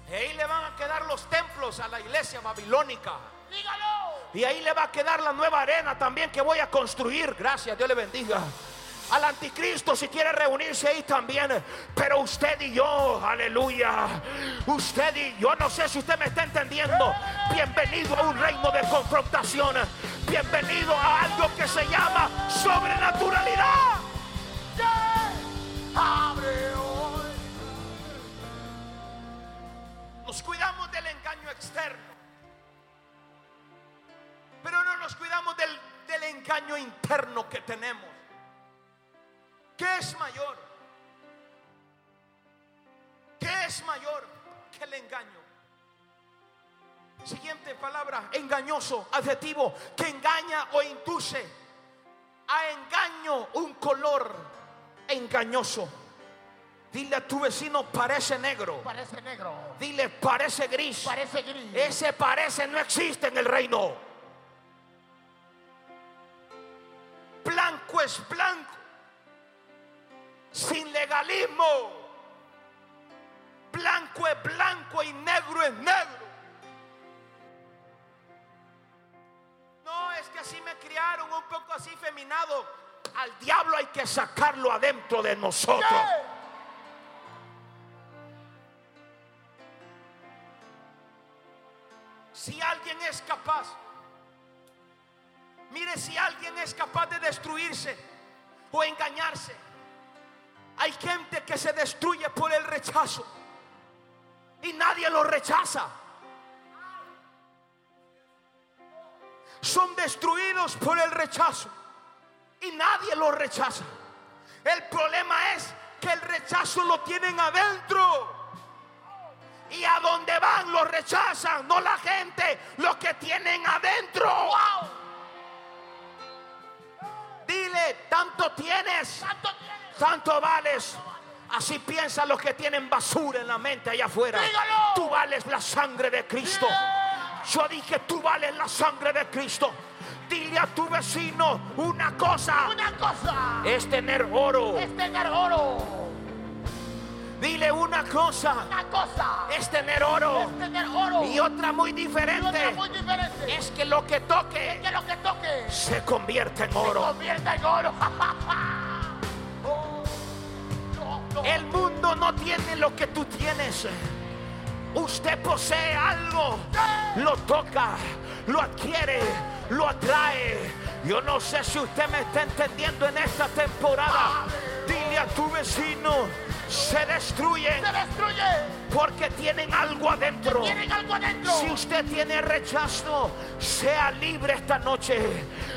Y ahí le van a quedar los templos a la iglesia babilónica. Dígalo. Y ahí le va a quedar la nueva arena también que voy a construir. Gracias, Dios le bendiga. Al anticristo si quiere reunirse ahí también. Pero usted y yo, aleluya. Usted y yo, no sé si usted me está entendiendo. Bienvenido a un reino de confrontación. Bienvenido a algo que se llama sobrenaturalidad. Abre hoy. Nos cuidamos del engaño externo. Pero no nos cuidamos del, del engaño interno que tenemos. ¿Qué es mayor? ¿Qué es mayor que el engaño? Siguiente palabra, engañoso, adjetivo, que engaña o induce a engaño un color engañoso. Dile a tu vecino, parece negro. Parece negro. Dile, parece gris. Parece gris. Ese parece no existe en el reino. Blanco es blanco sin legalismo. Blanco es blanco y negro es negro. No, es que así me criaron un poco así feminado. Al diablo hay que sacarlo adentro de nosotros. Si alguien es capaz, mire si alguien es capaz de destruirse o engañarse hay gente que se destruye por el rechazo y nadie lo rechaza. Son destruidos por el rechazo y nadie lo rechaza. El problema es que el rechazo lo tienen adentro. Y a donde van lo rechazan, no la gente, lo que tienen adentro. Tanto tienes, Tanto tienes. tanto vales. Así piensan los que tienen basura en la mente allá afuera. Dígalo. Tú vales la sangre de Cristo. Yeah. Yo dije, tú vales la sangre de Cristo. Dile a tu vecino una cosa. Una cosa Es tener oro. es tener oro. Una cosa. Una cosa Es tener oro. es tener oro. Y otra muy otra diferente. muy diferente. Es que lo que toque que lo que toque se convierte en se oro. convierta en oro. [LAUGHS] Oh, no, no. El mundo no tiene lo que tú tienes. Usted posee algo, lo toca, lo adquiere, lo atrae. Yo no sé si usted me está entendiendo en esta temporada. Dile a tu vecino, se destruyen se destruye. porque tienen algo adentro. Tienen algo adentro. Si usted tiene rechazo, sea libre esta noche.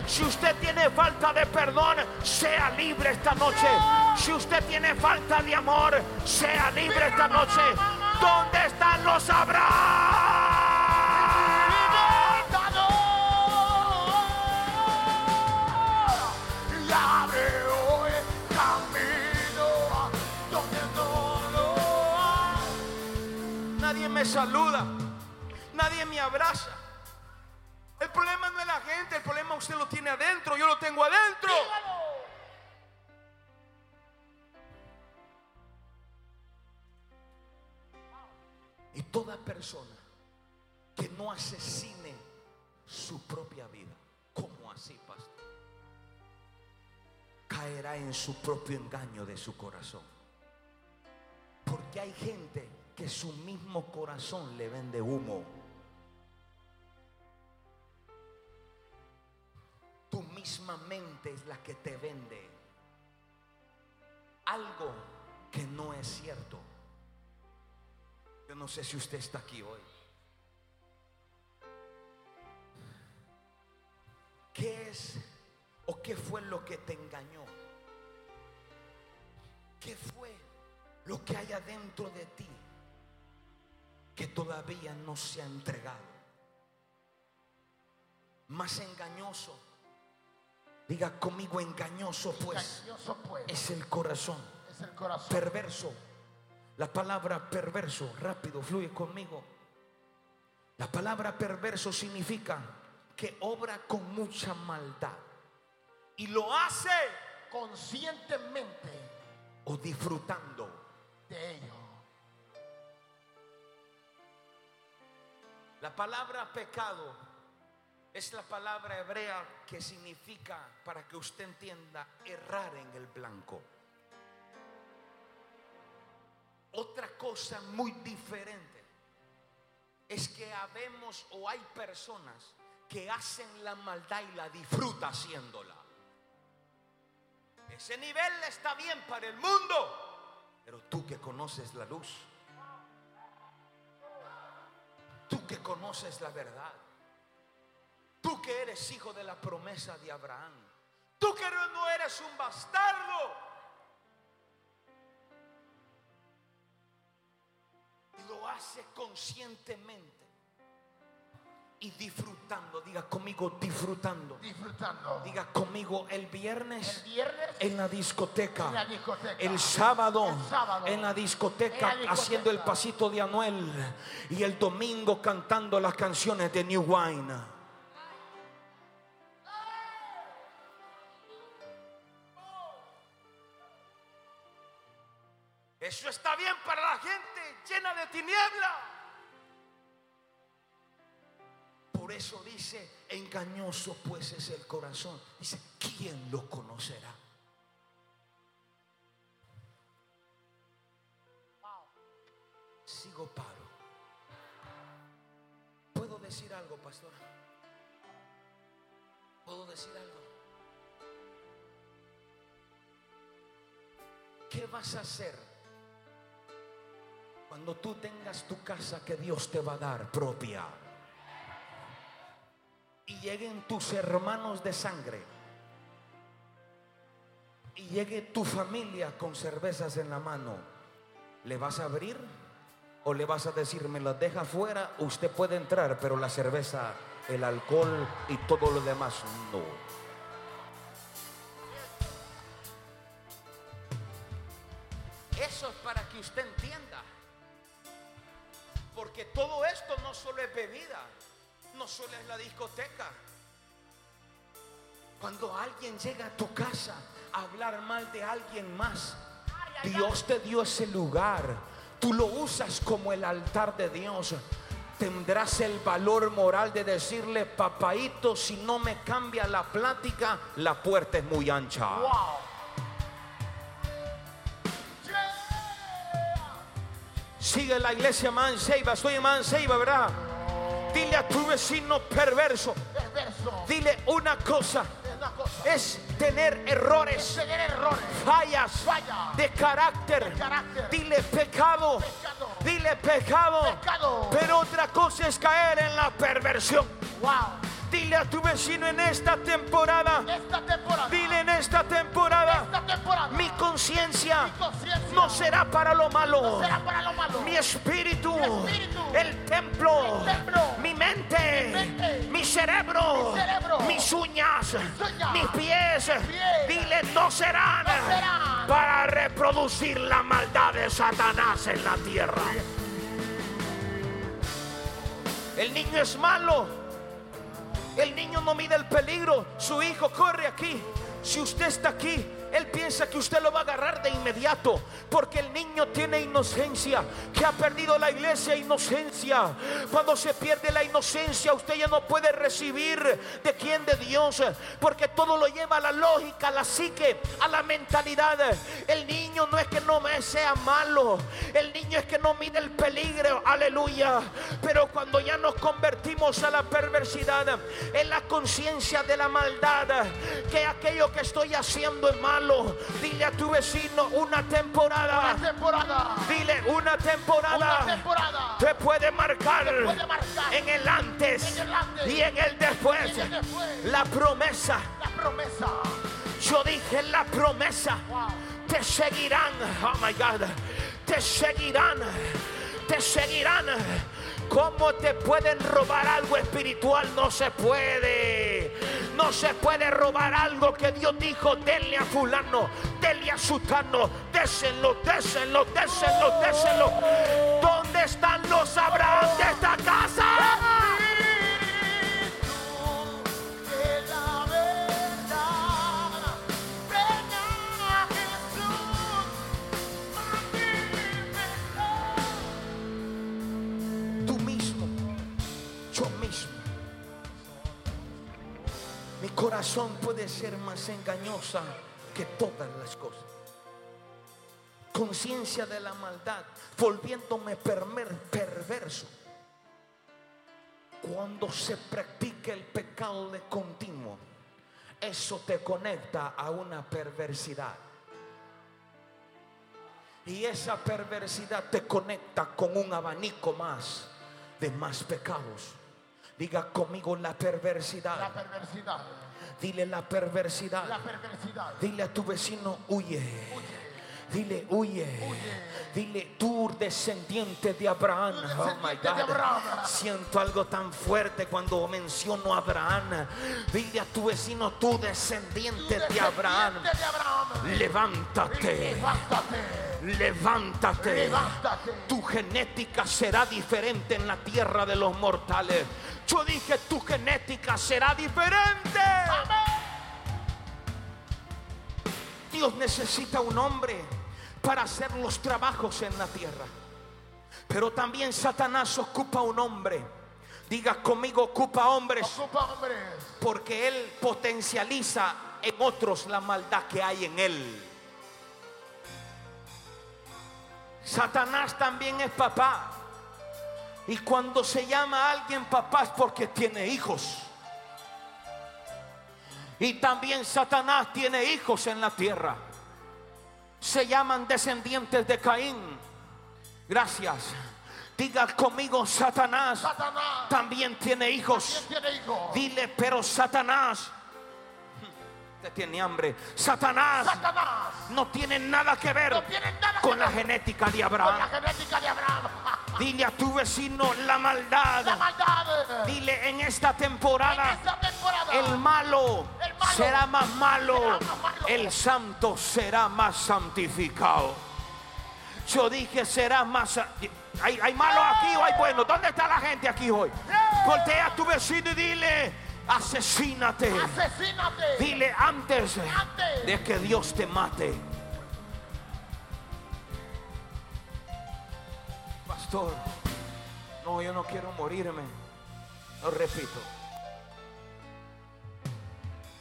Si usted tiene falta de perdón, sea libre esta noche. Si usted tiene falta de amor, sea libre esta noche. ¿Dónde están los Abraham? Saluda, nadie me abraza. El problema no es la gente, el problema usted lo tiene adentro, yo lo tengo adentro. Y toda persona que no asesine su propia vida, ¿cómo así, pastor? Caerá en su propio engaño de su corazón. Porque hay gente que su mismo corazón le vende humo. Tu misma mente es la que te vende algo que no es cierto. Yo no sé si usted está aquí hoy. ¿Qué es o qué fue lo que te engañó? ¿Qué fue lo que hay adentro de ti que todavía no se ha entregado? Más engañoso. Diga conmigo engañoso pues Engañoso, pues es el corazón es el corazón. perverso. La palabra perverso, rápido, fluye conmigo. La palabra perverso significa que obra con mucha maldad y lo hace conscientemente o disfrutando. de ello. La palabra pecado es la palabra hebrea que significa, para que usted entienda, errar en el blanco. Otra cosa muy diferente es que habemos o hay personas que hacen la maldad y la disfruta haciéndola. Ese nivel está bien para el mundo, pero tú que conoces la luz, tú que conoces la verdad, tú que eres hijo de la promesa de Abraham, tú que no eres un bastardo. Y lo hace conscientemente y disfrutando. Diga conmigo, disfrutando. Disfrutando. Diga conmigo, el viernes el viernes en la discoteca. En la discoteca. El sábado, El sábado. en la discoteca En la discoteca. haciendo el pasito de Anuel. Y el domingo cantando las canciones de New Wine. Eso está bien para la gente llena de tiniebla. Por eso dice, engañoso pues es el corazón. Dice, ¿quién lo conocerá? Sigo paro. ¿Puedo decir algo, pastor? ¿Puedo decir algo? ¿Qué vas a hacer cuando tú tengas tu casa que Dios te va a dar propia? Y lleguen tus hermanos de sangre. Y llegue tu familia con cervezas en la mano. ¿Le vas a abrir? ¿O le vas a decir, me las deja afuera? Usted puede entrar, pero la cerveza, el alcohol y todo lo demás no. Eso es para que usted entienda. Porque todo esto no solo es bebida, no solo es la discoteca. Cuando alguien llega a tu casa a hablar mal de alguien más, Dios te dio ese lugar. Tú lo usas como el altar de Dios. Tendrás el valor moral de decirle, papaito, si no me cambia la plática, la puerta es muy ancha. Wow. Yeah. Sigue la iglesia Manseiba, en Manseiba, ¿verdad? Dile a tu vecino perverso, Perverso. dile una cosa, Es una cosa. es tener errores, Tener errores. fallas Falla. de carácter. De carácter. Dile pecado, Pecado. dile pecado. Pecado. Pero otra cosa es caer en la perversión. Wow. Dile a tu vecino en esta temporada, Esta temporada. dile en esta temporada, Esta temporada. mi conciencia no será para lo malo. no será para lo malo. Mi espíritu, Mi espíritu, el templo, el templo, mi mente, mi mente, mi cerebro, mi cerebro, mis uñas, uñas, mis pies, pies, dile no serán, no serán para reproducir la maldad de Satanás en la tierra. El niño es malo. El niño no mide el peligro. Su hijo corre aquí. Si usted está aquí, él piensa que usted lo va a agarrar de inmediato. Porque el niño tiene inocencia. Que ha perdido la iglesia inocencia. Cuando se pierde la inocencia, usted ya no puede recibir de quién de Dios. Porque todo lo lleva a la lógica, a la psique, a la mentalidad. El niño no es que no sea malo. El niño es que no mide el peligro. Aleluya. Pero cuando ya nos convertimos a la perversidad, en la conciencia de la maldad, que aquello que estoy haciendo es malo, dile a tu vecino una temporada. Una temporada. Dile una temporada. Una temporada. Te puede marcar, puede marcar en el antes, en el antes y en el después. y en el después. La promesa. La promesa. Yo dije la promesa. Wow. Te seguirán. Oh my God. Te seguirán. Te seguirán. ¿Cómo te pueden robar algo espiritual? No se puede. No se puede robar algo que Dios dijo. Denle a fulano. Denle a sutano. Désenlo, désenlo, désenlo, désenlo. ¿Dónde están los Abraham de esta casa? Mi corazón puede ser más engañosa que todas las cosas. Conciencia de la maldad, volviéndome perverso. Cuando se practica el pecado de continuo, eso te conecta a una perversidad. Y esa perversidad te conecta con un abanico más de más pecados. Diga conmigo. La perversidad. Dile la perversidad. La perversidad. Dile a tu vecino, huye. Dile, huye. Dile, tú descendiente de Abraham. Oh my God. Siento algo tan fuerte cuando menciono a Abraham. Dile a tu vecino, tú descendiente de Abraham. Levántate. Levántate. Tu genética será diferente en la tierra de los mortales. Yo dije, tu genética será diferente. Dios necesita un hombre para hacer los trabajos en la tierra. Pero también Satanás ocupa un hombre Diga conmigo, ocupa hombres Ocupa hombres. porque Él potencializa en otros la maldad que hay en Él. Satanás también es papá. Y cuando se llama a alguien papá es porque tiene hijos. Y también Satanás tiene hijos en la tierra. Se llaman descendientes de Caín. Gracias. Diga conmigo, Satanás Satanás también tiene hijos. también tiene hijos. Dile, pero Satanás, tiene hambre. Satanás Satanás no tiene nada que ver no tiene nada con que la ver genética de con la Abraham. genética de Abraham. [LAUGHS] Dile a tu vecino la La maldad. Dile en esta En temporada esta temporada. el malo El malo será más malo. será más malo. El santo será más santificado. Yo dije será más. ¿Hay, hay malo aquí o hay bueno? ¿Dónde está la gente aquí hoy? Voltea a tu vecino y dile, asesínate. Asesínate. Dile antes Antes. de que Dios te mate. Pastor, no, yo no quiero morirme. Lo repito.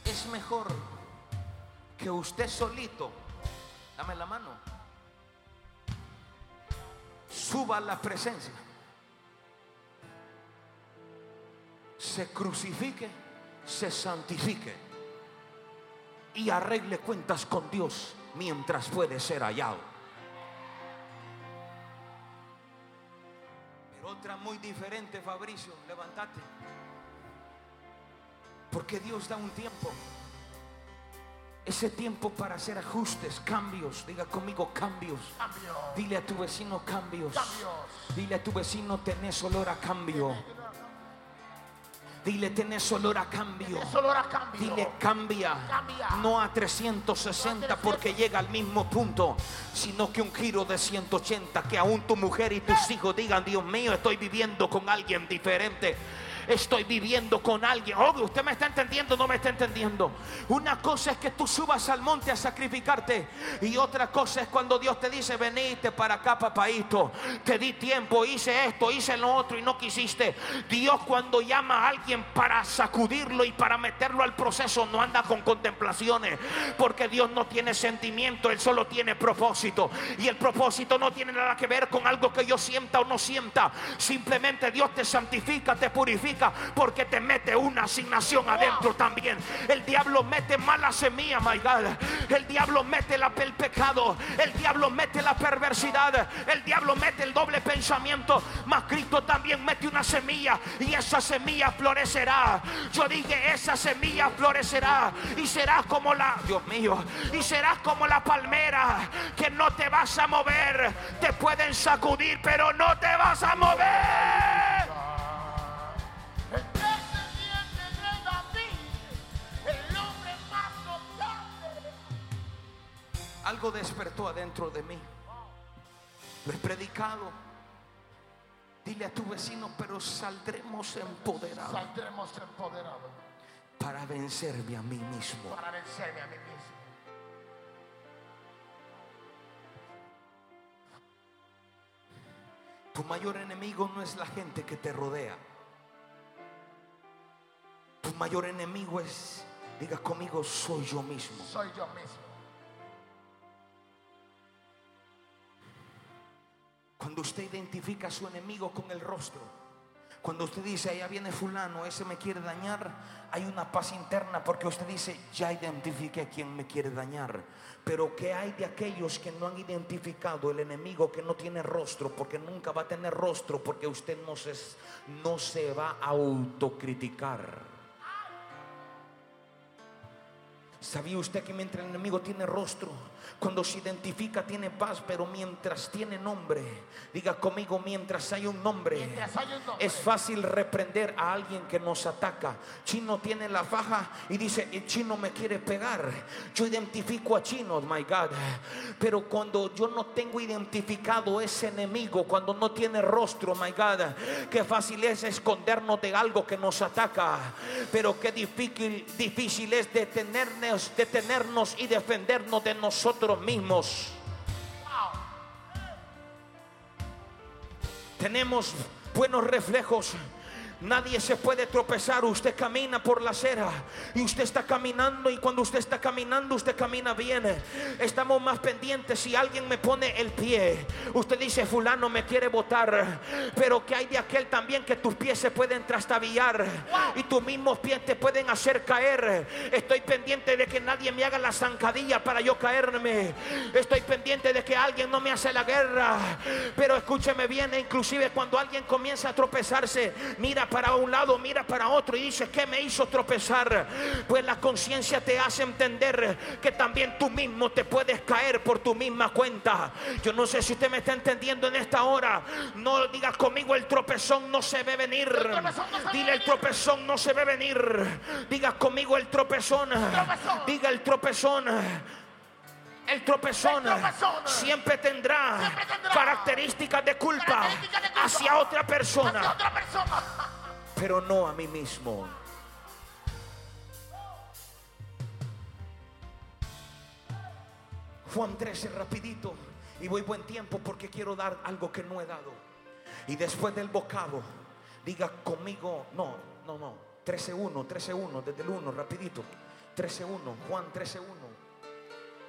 Es mejor que usted solito, dame la mano, suba a la presencia, se crucifique, se santifique y arregle cuentas con Dios mientras puede ser hallado. Pero otra muy diferente, Fabricio, levántate. Porque Dios da un tiempo. Ese tiempo para hacer ajustes, cambios. Diga conmigo cambios. Cambio. Dile a tu vecino cambios. Cambios. Dile a tu vecino tenés olor a cambio. Dile tenés olor a cambio. Olor a cambio. Dile cambia, Cambia. no a 360 porque llega al mismo punto, sino que un giro de 180, que aún tu mujer y tus hijos digan, Dios mío, estoy viviendo con alguien diferente. Estoy viviendo con alguien. Oh, usted me está entendiendo, no me está entendiendo. Una cosa es que tú subas al monte a sacrificarte. Y otra cosa es cuando Dios te dice, venite para acá, papaito. Te di tiempo, hice esto, hice lo otro y no quisiste. Dios cuando llama a alguien para sacudirlo y para meterlo al proceso, no anda con contemplaciones. Porque Dios no tiene sentimiento, Él solo tiene propósito. Y el propósito no tiene nada que ver con algo que yo sienta o no sienta. Simplemente Dios te santifica, te purifica, porque te mete una asignación adentro también. El diablo mete mala semilla, my God. El diablo mete la, el pecado. El diablo mete la perversidad. El diablo mete el doble pensamiento. Mas Cristo también mete una semilla y esa semilla florecerá. Yo dije, esa semilla florecerá y serás como la, Dios mío, y serás como la palmera que no te vas a mover. Te pueden sacudir, pero no te vas a mover. Algo despertó adentro de mí. Lo he predicado. Dile a tu vecino, pero saldremos empoderados Saldremos empoderados para vencerme a mí mismo. para vencerme a mí mismo. Tu mayor enemigo no es la gente que te rodea. Tu mayor enemigo es, diga conmigo, soy yo mismo. Soy yo mismo. Cuando usted identifica a su enemigo con el rostro, cuando usted dice, allá viene fulano, ese me quiere dañar, hay una paz interna porque usted dice, ya identifique a quien me quiere dañar. Pero ¿qué hay de aquellos que no han identificado el enemigo que no tiene rostro? Porque nunca va a tener rostro porque usted no se, no se va a autocriticar. ¿Sabía usted que mientras el enemigo tiene rostro, cuando se identifica tiene paz, pero mientras tiene nombre, diga conmigo, mientras hay un nombre, Mientras hay un nombre. es fácil reprender a alguien que nos ataca. Chino tiene la faja y dice, el chino me quiere pegar. Yo identifico a Chino, my God. Pero cuando yo no tengo identificado ese enemigo, cuando no tiene rostro, my God, qué fácil es escondernos de algo que nos ataca. Pero qué difícil, difícil es detenernos, detenernos y defendernos de nosotros mismos. Tenemos buenos reflejos, Nadie se puede tropezar. Usted camina por la acera y usted está caminando y cuando usted está caminando usted camina bien. Estamos más pendientes si alguien me pone el pie. Usted dice fulano me quiere botar, pero que hay de aquel también que tus pies se pueden trastabillar y tus mismos pies te pueden hacer caer. Estoy pendiente de que nadie me haga la zancadilla para yo caerme. Estoy pendiente de que alguien no me hace la guerra. Pero escúcheme bien, inclusive cuando alguien comienza a tropezarse, mira para un lado, mira para otro y dice, ¿qué me hizo tropezar? Pues la conciencia te hace entender que también tú mismo te puedes caer por tu misma cuenta. Yo no sé si usted me está entendiendo en esta hora. No digas conmigo el tropezón no se ve venir. no se Dile el tropezón no se ve venir. Diga conmigo el tropezón. tropezón. Diga el tropezón. El tropezón, El tropezón siempre tendrá, siempre tendrá características de culpa, características de culpa hacia otra hacia persona, otra persona. Pero no a mí mismo. Juan 13, rapidito. Y voy buen tiempo porque quiero dar algo que no he dado. Y después del bocado, diga conmigo, no, no, no. 13.1, 13.1, desde el 1, rapidito. 13.1, Juan 13.1.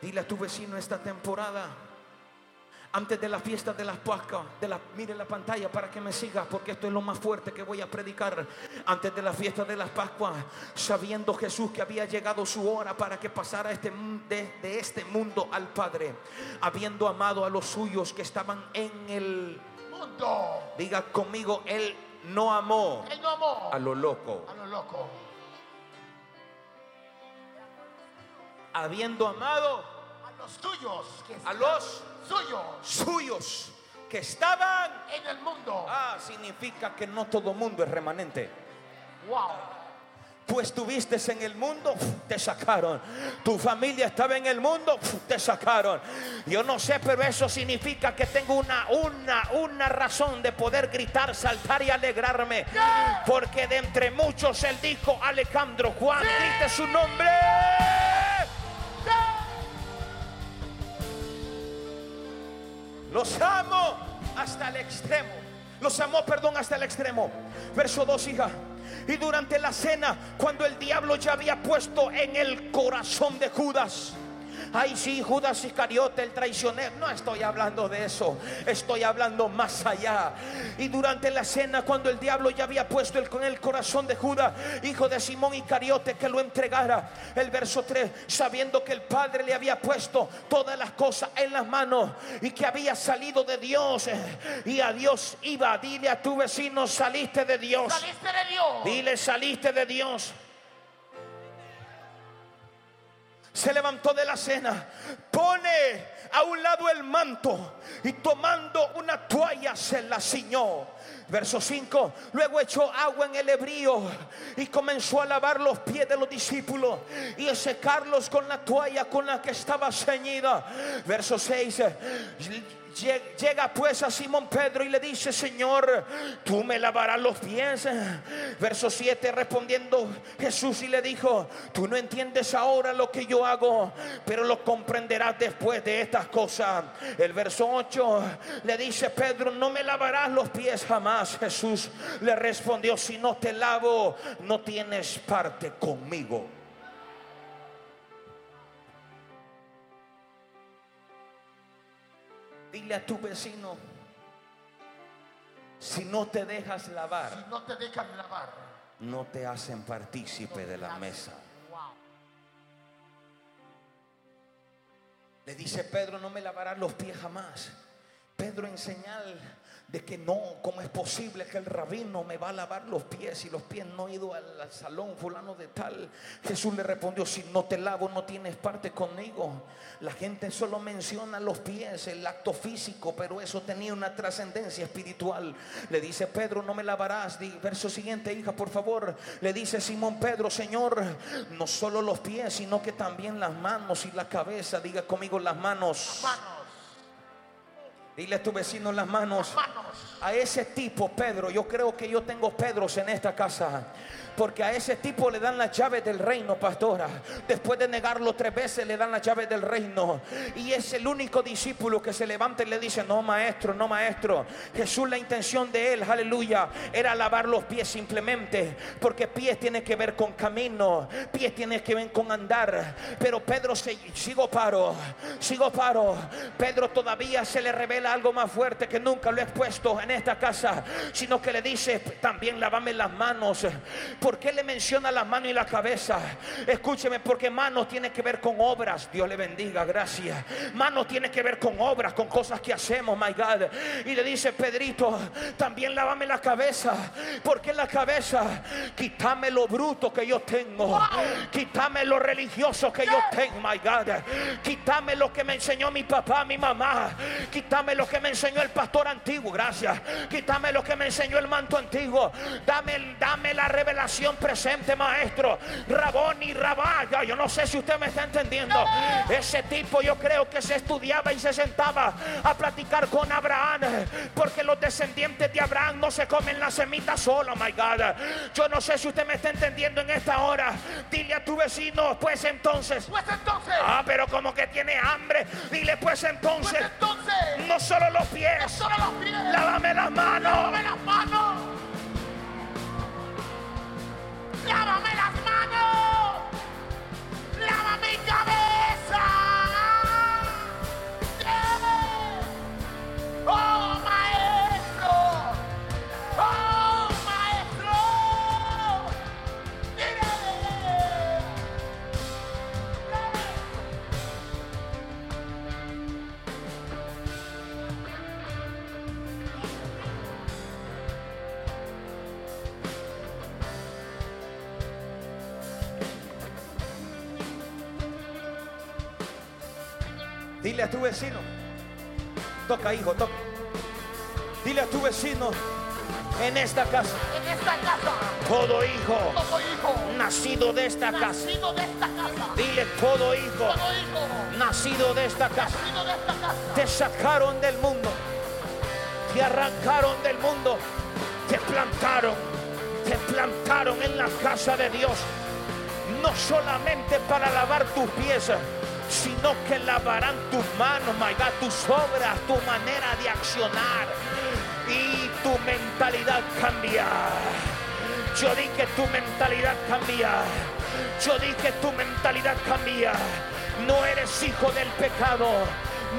Dile a tu vecino esta temporada, antes de la fiesta de las Pascuas, de la, mire la pantalla para que me siga, porque esto es lo más fuerte que voy a predicar. Antes de la fiesta de las Pascuas, sabiendo Jesús que había llegado su hora para que pasara este, de, de este mundo al Padre, habiendo amado a los suyos que estaban en el, Mundo. diga conmigo, Él no amó Él no amó a lo loco, a lo loco. habiendo amado los tuyos. A los suyos suyos que estaban. en el mundo. Ah, significa que no todo mundo es remanente. Wow. Tú estuviste en el mundo, te sacaron. Tu familia estaba en el mundo, te sacaron. Yo no sé, pero eso significa que tengo una, una, una razón de poder gritar, saltar y alegrarme. Porque de entre muchos él dijo, Alejandro Juan, grite su nombre. Los amo hasta el extremo. Los amó, perdón, hasta el extremo. Verso 2, hija. Y durante la cena, cuando el diablo ya había puesto en el corazón de Judas. Ay, sí, Judas Iscariote, el traicionero. No estoy hablando de eso. Estoy hablando más allá. Y durante la cena, cuando el diablo ya había puesto el, con el corazón de Judas, hijo de Simón Iscariote, que lo entregara. El verso 3, sabiendo que el Padre le había puesto todas las cosas en las manos y que había salido de Dios y a Dios iba. Dile a tu vecino, saliste de Dios. Saliste de Dios. Dile, saliste de Dios. Se levantó de la cena, pone a un lado el manto y tomando una toalla se la ciñó. Verso 5, luego echó agua en el hebrío y comenzó a lavar los pies de los discípulos y a secarlos con la toalla con la que estaba ceñida. Verso 6, Lle- Llega pues a Simón Pedro y le dice, Señor, tú me lavarás los pies. Verso 7, respondiendo Jesús y le dijo, tú no entiendes ahora lo que yo hago, pero lo comprenderás después de estas cosas. El verso 8 le dice Pedro, no me lavarás los pies jamás. Jesús le respondió, si no te lavo, no tienes parte conmigo. Dile a tu vecino, si no te dejas lavar, Si no te dejan lavar. no te hacen partícipe de la mesa. Wow. Le dice Pedro, no me lavarás los pies jamás. Pedro en señal de que no, ¿cómo es posible que el rabino me va a lavar los pies y los pies no he ido al, al salón fulano de tal? Jesús le respondió, si no te lavo no tienes parte conmigo. La gente solo menciona los pies, el acto físico, pero eso tenía una trascendencia espiritual. Le dice Pedro, no me lavarás. Verso siguiente, hija, por favor. Le dice Simón Pedro, Señor, no solo los pies, sino que también las manos y la cabeza. Diga conmigo las manos. Manos. Dile a tu vecino las manos. Manos. A ese tipo, Pedro, yo creo que yo tengo Pedros en esta casa. Porque a ese tipo le dan las llaves del reino, pastora. Después de negarlo tres veces, le dan las llaves del reino. Y es el único discípulo que se levanta y le dice, no maestro, no maestro. Jesús, la intención de él, aleluya, era lavar los pies simplemente. Porque pies tiene que ver con camino. Pies tiene que ver con andar. Pero Pedro se, sigo paro, sigo paro. Pedro todavía se le revela algo más fuerte que nunca lo he expuesto en esta casa. Sino que le dice, también lávame las manos. ¿Por qué le menciona la mano y la cabeza? Escúcheme, porque mano tiene que ver con obras. Dios le bendiga, gracias. Mano tiene que ver con obras, con cosas que hacemos, my God. Y le dice, Pedrito, también lávame la cabeza. ¿Por qué la cabeza? Quítame lo bruto que yo tengo. Quítame lo religioso que yo tengo, my God. Quítame lo que me enseñó mi papá, mi mamá. Quítame lo que me enseñó el pastor antiguo, gracias. Quítame lo que me enseñó el manto antiguo. Dame, dame la revelación presente, maestro. Rabón y Rabaya. Yo no sé si usted me está entendiendo. Ese tipo yo creo que se estudiaba y se sentaba a platicar con Abraham. Porque los descendientes de Abraham no se comen la semita solo, my God. Yo no sé si usted me está entendiendo en esta hora. Dile a tu vecino, pues entonces. Pues entonces. Ah, pero como que tiene hambre. Dile pues Pues entonces. entonces. No solo los No pies. solo los pies. Lávame las manos. Lávame las manos. Lávame las manos. Lava mi cabeza. Dile a tu vecino. Toca, hijo, toca. Dile a tu vecino. En esta casa, En esta casa, todo hijo todo hijo nacido de esta casa. nacido de esta casa, Dile todo hijo todo hijo nacido de esta casa. nacido de esta casa, Te sacaron del mundo. Te arrancaron del mundo. Te plantaron. Te plantaron en la casa de Dios. No solamente para lavar tus pies, sino que lavarán tus manos, my tus obras, tu manera de accionar y tu mentalidad cambia. Yo di que tu mentalidad cambia. Yo di que tu mentalidad cambia. No eres hijo del pecado.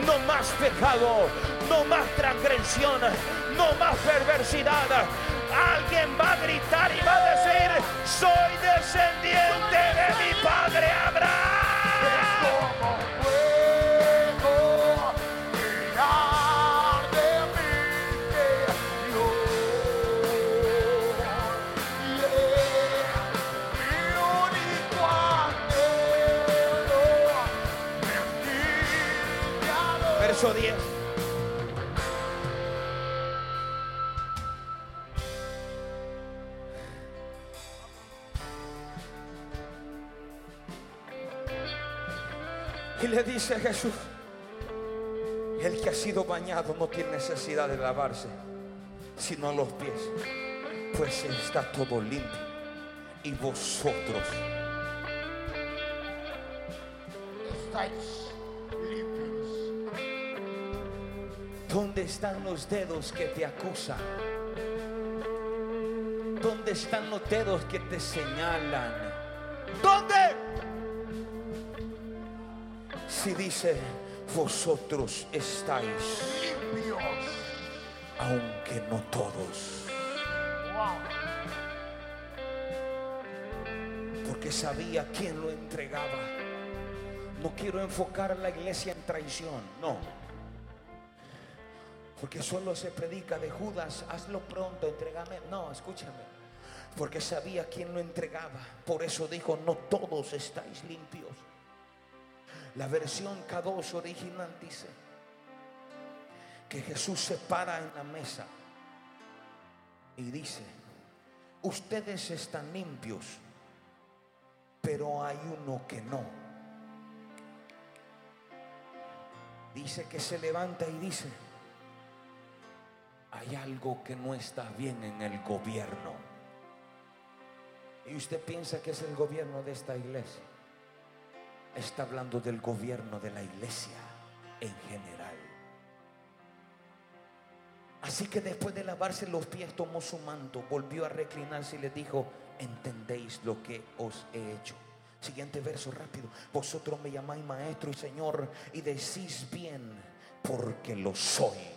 No más pecado. No más transgresión. No más perversidad. Alguien va a gritar y va a decir, soy descendiente de mi padre Abraham. Oh, le dice Jesús, el que ha sido bañado no tiene necesidad de lavarse, sino los pies, pues está todo limpio. Y vosotros, Estáis limpios. ¿dónde están los dedos que te acusan? ¿Dónde están los dedos que te señalan? ¿Dónde? Si dice, vosotros estáis, Limpios. aunque no todos. Wow. porque sabía quién lo entregaba. No quiero enfocar a la iglesia en traición, no. Porque solo se predica de Judas, hazlo pronto, entregame. No, escúchame. Porque sabía quién lo entregaba. Por eso dijo, no todos estáis limpios. La versión K2 original dice que Jesús se para en la mesa y dice, ustedes están limpios, pero hay uno que no. Dice que se levanta y dice, hay algo que no está bien en el gobierno. Y usted piensa que es el gobierno de esta iglesia. Está hablando del gobierno de la iglesia en general. Así que después de lavarse los pies tomó su manto, volvió a reclinarse y le dijo, entendéis lo que os he hecho. Siguiente verso rápido. Vosotros me llamáis maestro y señor y decís bien porque lo soy.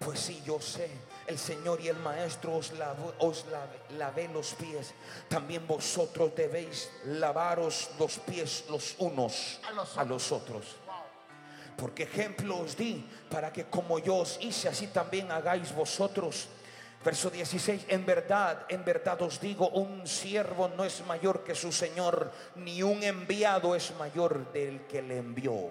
Pues sí, yo sé, el Señor y el Maestro os, os lave- lavé los pies. También vosotros debéis lavaros los pies los unos A los a los otros. Porque ejemplo os di para que como yo os hice, así también hagáis vosotros. Verso 16, en verdad, en verdad os digo, un siervo no es mayor que su Señor, ni un enviado es mayor del que le envió.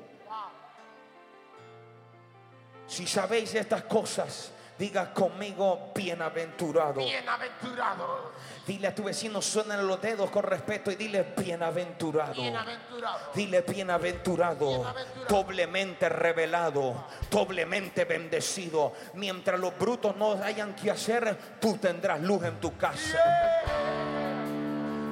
Si sabéis estas cosas, diga conmigo, bienaventurado. Bienaventurado. Dile a tu vecino, suenan los dedos con respeto y dile, bienaventurado. Bienaventurado. Dile bienaventurado, Bienaventurado. doblemente revelado, doblemente bendecido. Mientras los brutos no hayan que hacer, tú tendrás luz en tu casa.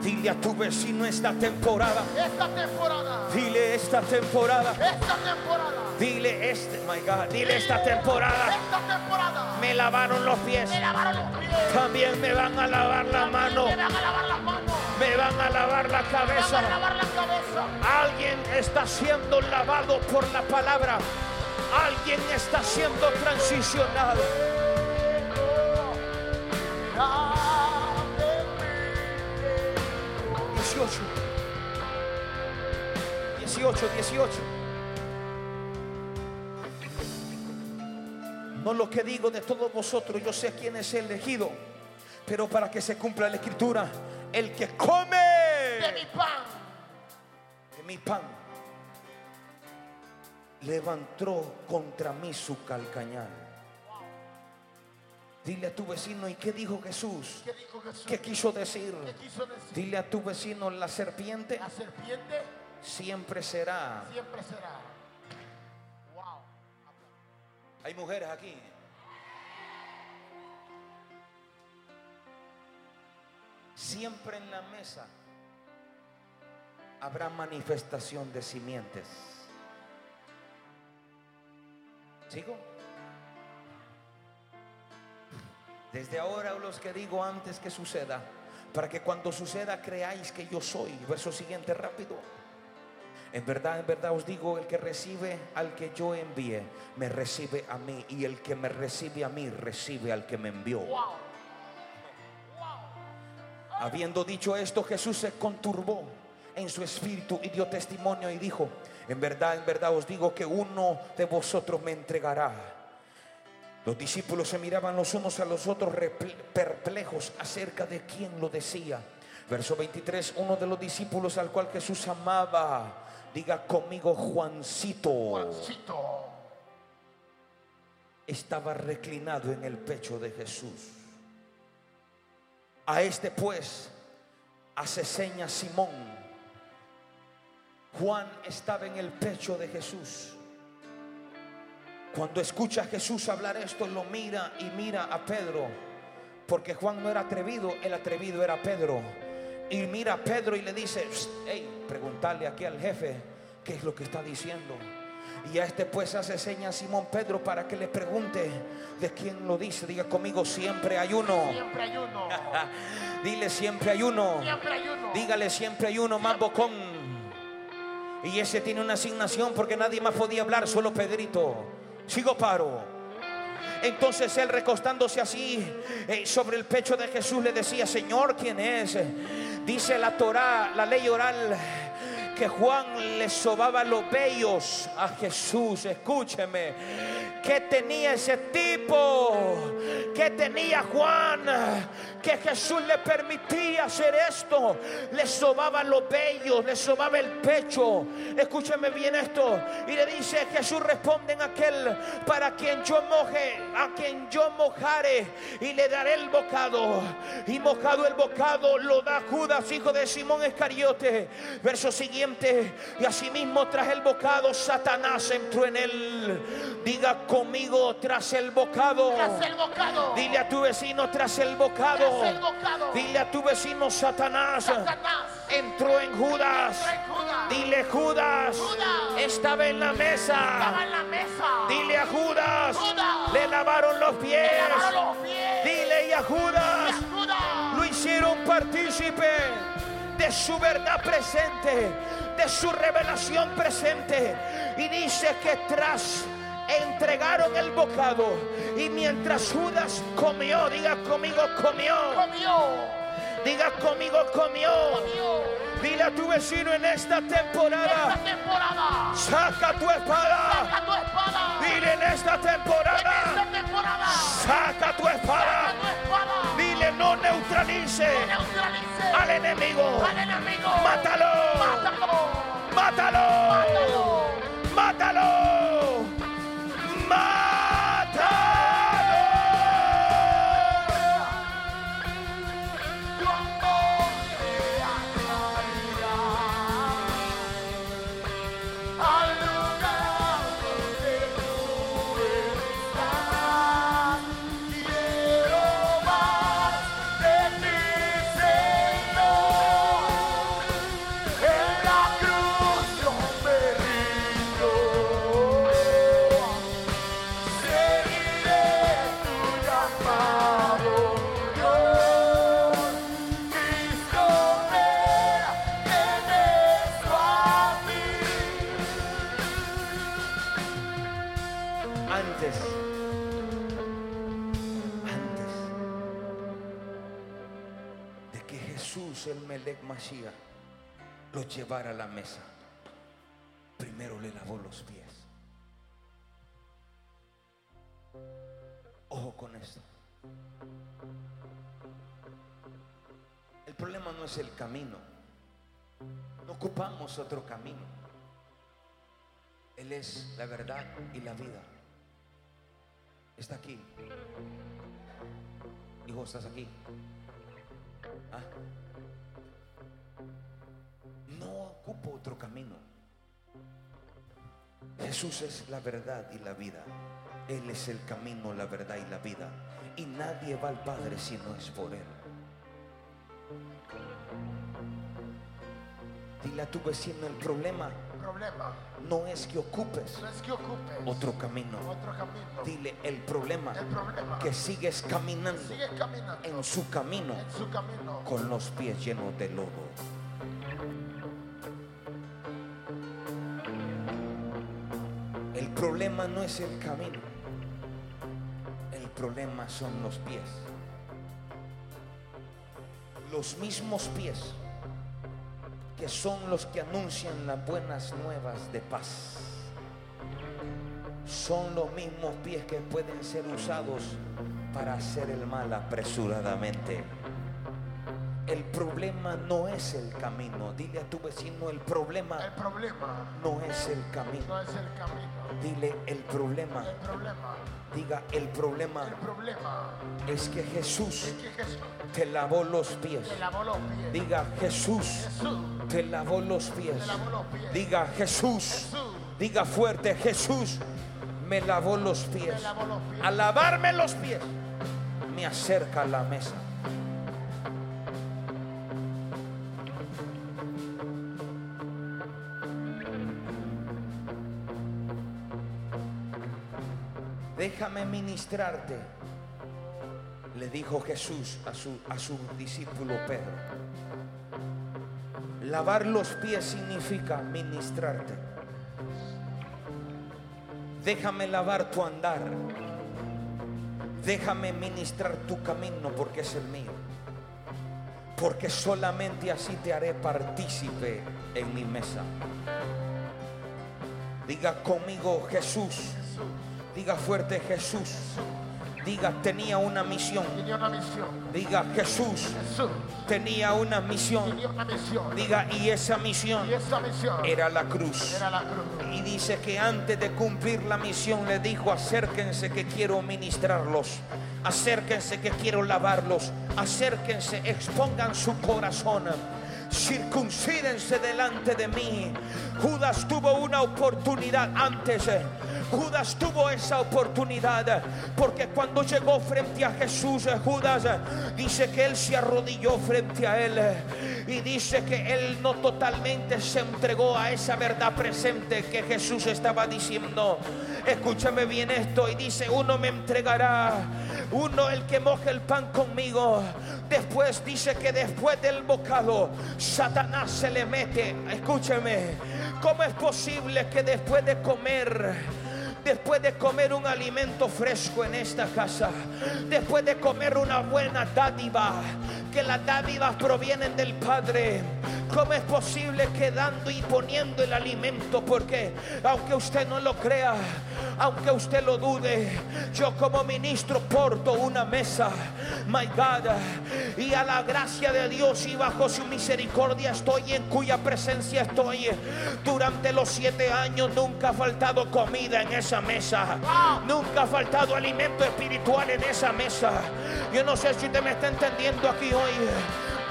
Dile a tu vecino esta temporada, Esta temporada. dile esta temporada, Esta temporada. Dile este, my God, dile esta temporada. Esta temporada. Me lavaron los pies, Me lavaron los pies. también me van a lavar la mano, Me van a lavar las manos. me van a lavar la Me van a cabeza. lavar la cabeza. Alguien está siendo lavado por la palabra. Alguien está siendo transicionado. 18. 18, 18. No lo que digo de todos vosotros, yo sé quién es el elegido. Pero para que se cumpla la escritura, el que come De mi pan. de mi pan levantó contra mí su calcañal. Dile a tu vecino, ¿y qué dijo Jesús? ¿Qué dijo Jesús? ¿Qué quiso decir? ¿Qué quiso decir? Dile a tu vecino, la serpiente La serpiente siempre será. siempre será. Hay mujeres aquí. Siempre en la mesa habrá manifestación de simientes. ¿Sigo? Desde ahora los que digo antes que suceda, para que cuando suceda creáis que yo soy. Verso siguiente rápido. En verdad, en verdad os digo, el que recibe al que yo envié, me recibe a mí. Y el que me recibe a mí, recibe al que me envió. Wow. Habiendo dicho esto, Jesús se conturbó en su espíritu y dio testimonio y dijo, en verdad, en verdad os digo que uno de vosotros me entregará. Los discípulos se miraban los unos a los otros perplejos acerca de quién lo decía. Verso 23, uno de los discípulos al cual Jesús amaba, diga conmigo Juancito, Juancito. estaba reclinado en el pecho de Jesús. A este pues hace seña Simón. Juan estaba en el pecho de Jesús. Cuando escucha a Jesús hablar esto, lo mira y mira a Pedro. Porque Juan no era atrevido, el atrevido era Pedro. Y mira a Pedro y le dice, hey, preguntarle aquí al jefe qué es lo que está diciendo. Y a este pues hace seña a Simón Pedro para que le pregunte de quién lo dice. Diga conmigo, siempre hay uno. Siempre hay uno. [LAUGHS] Dile, siempre hay uno. Siempre hay uno. Dígale, siempre hay uno más bocón. Y ese tiene una asignación porque nadie más podía hablar, solo Pedrito. Sigo paro. Entonces él recostándose así eh, sobre el pecho de Jesús le decía, Señor, ¿quién es? Dice la Torá, la ley oral, que Juan le sobaba los vellos a Jesús. Escúcheme. ¿Qué tenía ese tipo? ¿Qué tenía Juan? Que Jesús le permitía hacer esto. Le sobaba los vellos, le sobaba el pecho. Escúcheme bien esto. Y le dice, Jesús responde en aquel para quien yo moje, a quien yo mojare y le daré el bocado. Y mojado el bocado lo da Judas, hijo de Simón Escariote. Verso siguiente. Y asimismo tras el bocado Satanás entró en él. Diga conmigo tras el bocado. Tras el bocado. Dile a tu vecino tras el bocado. Tras el bocado. Dile a tu vecino Satanás. Satanás. Entró en Judas. Entró en Judas. Dile Judas. Judas. Estaba en la Estaba mesa. en la mesa. Dile a Judas. Judas. Le lavaron los pies. Le lavaron los pies. Dile y a Judas. Judas. Lo hicieron partícipe de su verdad presente, de su revelación presente. Y dice que tras entregaron el bocado y mientras Judas comió, diga conmigo comió, Comió. diga conmigo comió. Comió. Dile a tu vecino en esta Esta temporada, temporada. saca tu espada. Saca tu espada. Dile en esta En temporada, esta temporada. saca tu espada. Saca tu espada. Dile no neutralice Neutralice al enemigo. al enemigo. Mátalo. Mátalo. Mátalo. Mátalo. Mátalo. Mashiach, lo llevara a la mesa. Primero le lavó los pies. Ojo con esto. El problema no es el camino. No ocupamos otro camino. Él es la verdad y la vida. Está aquí. Hijo, ¿estás aquí? ¿Ah? No ocupo otro camino. Jesús es la verdad y la vida. Él es el camino, la verdad y la vida. Y nadie va al Padre si no es por Él. Dile a tu vecino el problema Problema no es que ocupes no es que ocupes otro camino. otro camino. Dile el problema El problema que sigues caminando sigue caminando en su camino en su camino con los pies llenos de lodo. Problema no es el camino. El problema son los pies. Los mismos pies que son los que anuncian las buenas nuevas de paz. Son los mismos pies que pueden ser usados para hacer el mal apresuradamente. El problema no es el camino. Dile a tu vecino, el problema el problema no es el camino. no es el camino Dile, el problema, el problema diga, el problema el problema es que Jesús es que Jesús te lavó los pies. te lavó los pies Diga, Jesús Jesús te lavó los pies. te lavó los pies Diga, Jesús. Jesús Diga fuerte, Jesús me lavó los pies. me lavó los pies A lavarme los pies, me acerca a la mesa. Ministrarte, le dijo Jesús a su, a su discípulo Pedro. Lavar los pies significa ministrarte. Déjame lavar tu andar. Déjame ministrar tu camino porque es el mío. Porque solamente así te haré partícipe en mi mesa. Diga conmigo Jesús. Diga fuerte Jesús. Diga tenía una misión. tenía una misión Diga Jesús Jesús tenía una misión. tenía una misión Diga y esa misión y esa misión era la cruz. era la cruz Y dice que antes de cumplir la misión le dijo, acérquense que quiero ministrarlos, acérquense que quiero lavarlos, acérquense, expongan su corazón, circuncídense delante de mí. Judas tuvo una oportunidad antes, eh, Judas tuvo esa oportunidad porque cuando llegó frente a Jesús, Judas dice que él se arrodilló frente a él y dice que él no totalmente se entregó a esa verdad presente que Jesús estaba diciendo. Escúchame bien esto y dice, uno me entregará, uno el que moje el pan conmigo. Después dice que después del bocado, Satanás se le mete. Escúchame, ¿cómo es posible que después de comer después de comer un alimento fresco en esta casa, después de comer una buena dádiva, que las dádivas provienen del Padre, ¿cómo es posible que dando y poniendo el alimento? Porque aunque usted no lo crea, aunque usted lo dude, yo como ministro porto una mesa, my God, y a la gracia de Dios y bajo su misericordia estoy, en cuya presencia estoy. Durante los siete años nunca ha faltado comida en esa mesa, nunca ha faltado alimento espiritual en esa mesa. Yo no sé si usted me está entendiendo aquí hoy.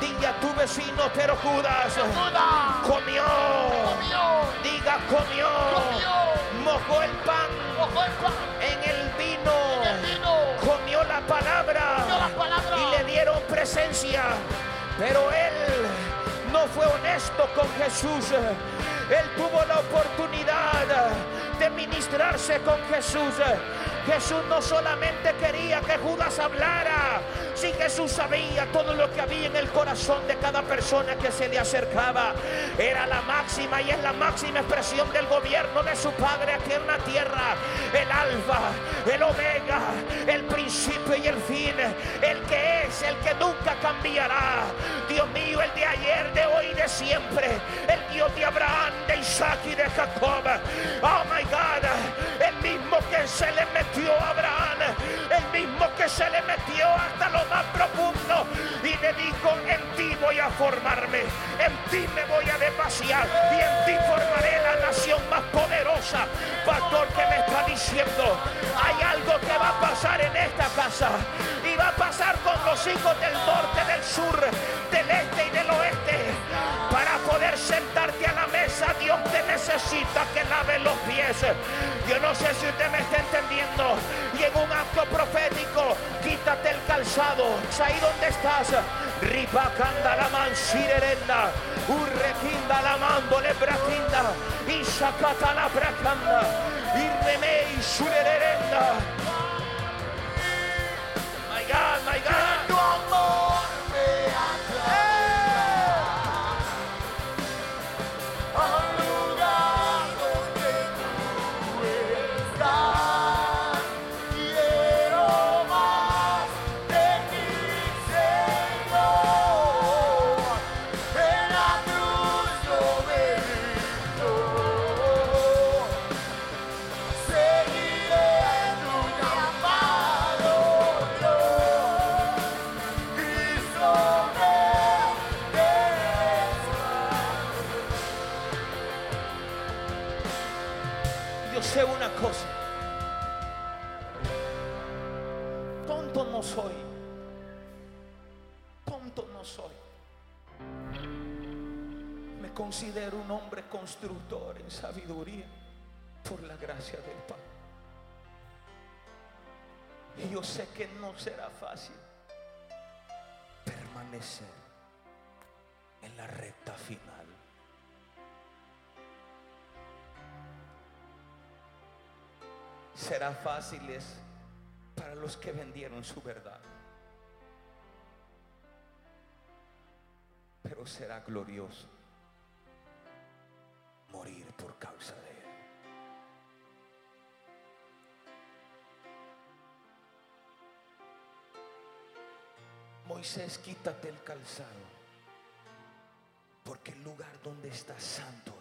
Diga a tu vecino, pero Judas Judas comió. comió, Diga comió. Comió. Mojó el pan mojó el pan, en el vino. el vino, Comió la palabra. Comió la palabra. Y le dieron presencia. Pero él no fue honesto con Jesús. Él tuvo la oportunidad de ministrarse con Jesús. Jesús no solamente quería que Judas hablara, si Jesús sabía todo lo que había en el corazón de cada persona que se le acercaba. Era la máxima y es la máxima expresión del gobierno de su Padre aquí en la tierra. El alfa, el omega, el principio y el fin. El que es, el que nunca cambiará. Dios mío, el de ayer, de hoy y de siempre. El Dios de Abraham, de Isaac y de Jacob. Oh my El mismo que se le metió a Abraham, el mismo que se le metió hasta lo más profundo y le dijo, en ti voy a formarme, en ti me voy a demasiar y en ti formaré la nación más poderosa. Pastor, que me está diciendo? Hay algo que va a pasar en esta casa y va a pasar con los hijos del norte, del sur, del este y del oeste. Para poder sentarte a la mesa, Dios necesita que lave los pies. Yo no sé si usted me está entendiendo. Y en un acto profético, quítate el calzado. Es ahí donde estás. Ripacanda la mansirerenda. Urrequinda la mando le braquinda. Y sacata la bracanda. Y remei. Hombre constructor en sabiduría por la gracia del Padre. Y yo sé que no será fácil permanecer en la recta final. será fácil es para los que vendieron su verdad. Pero será glorioso morir por causa de él. Moisés, quítate el calzado, porque el lugar donde está santo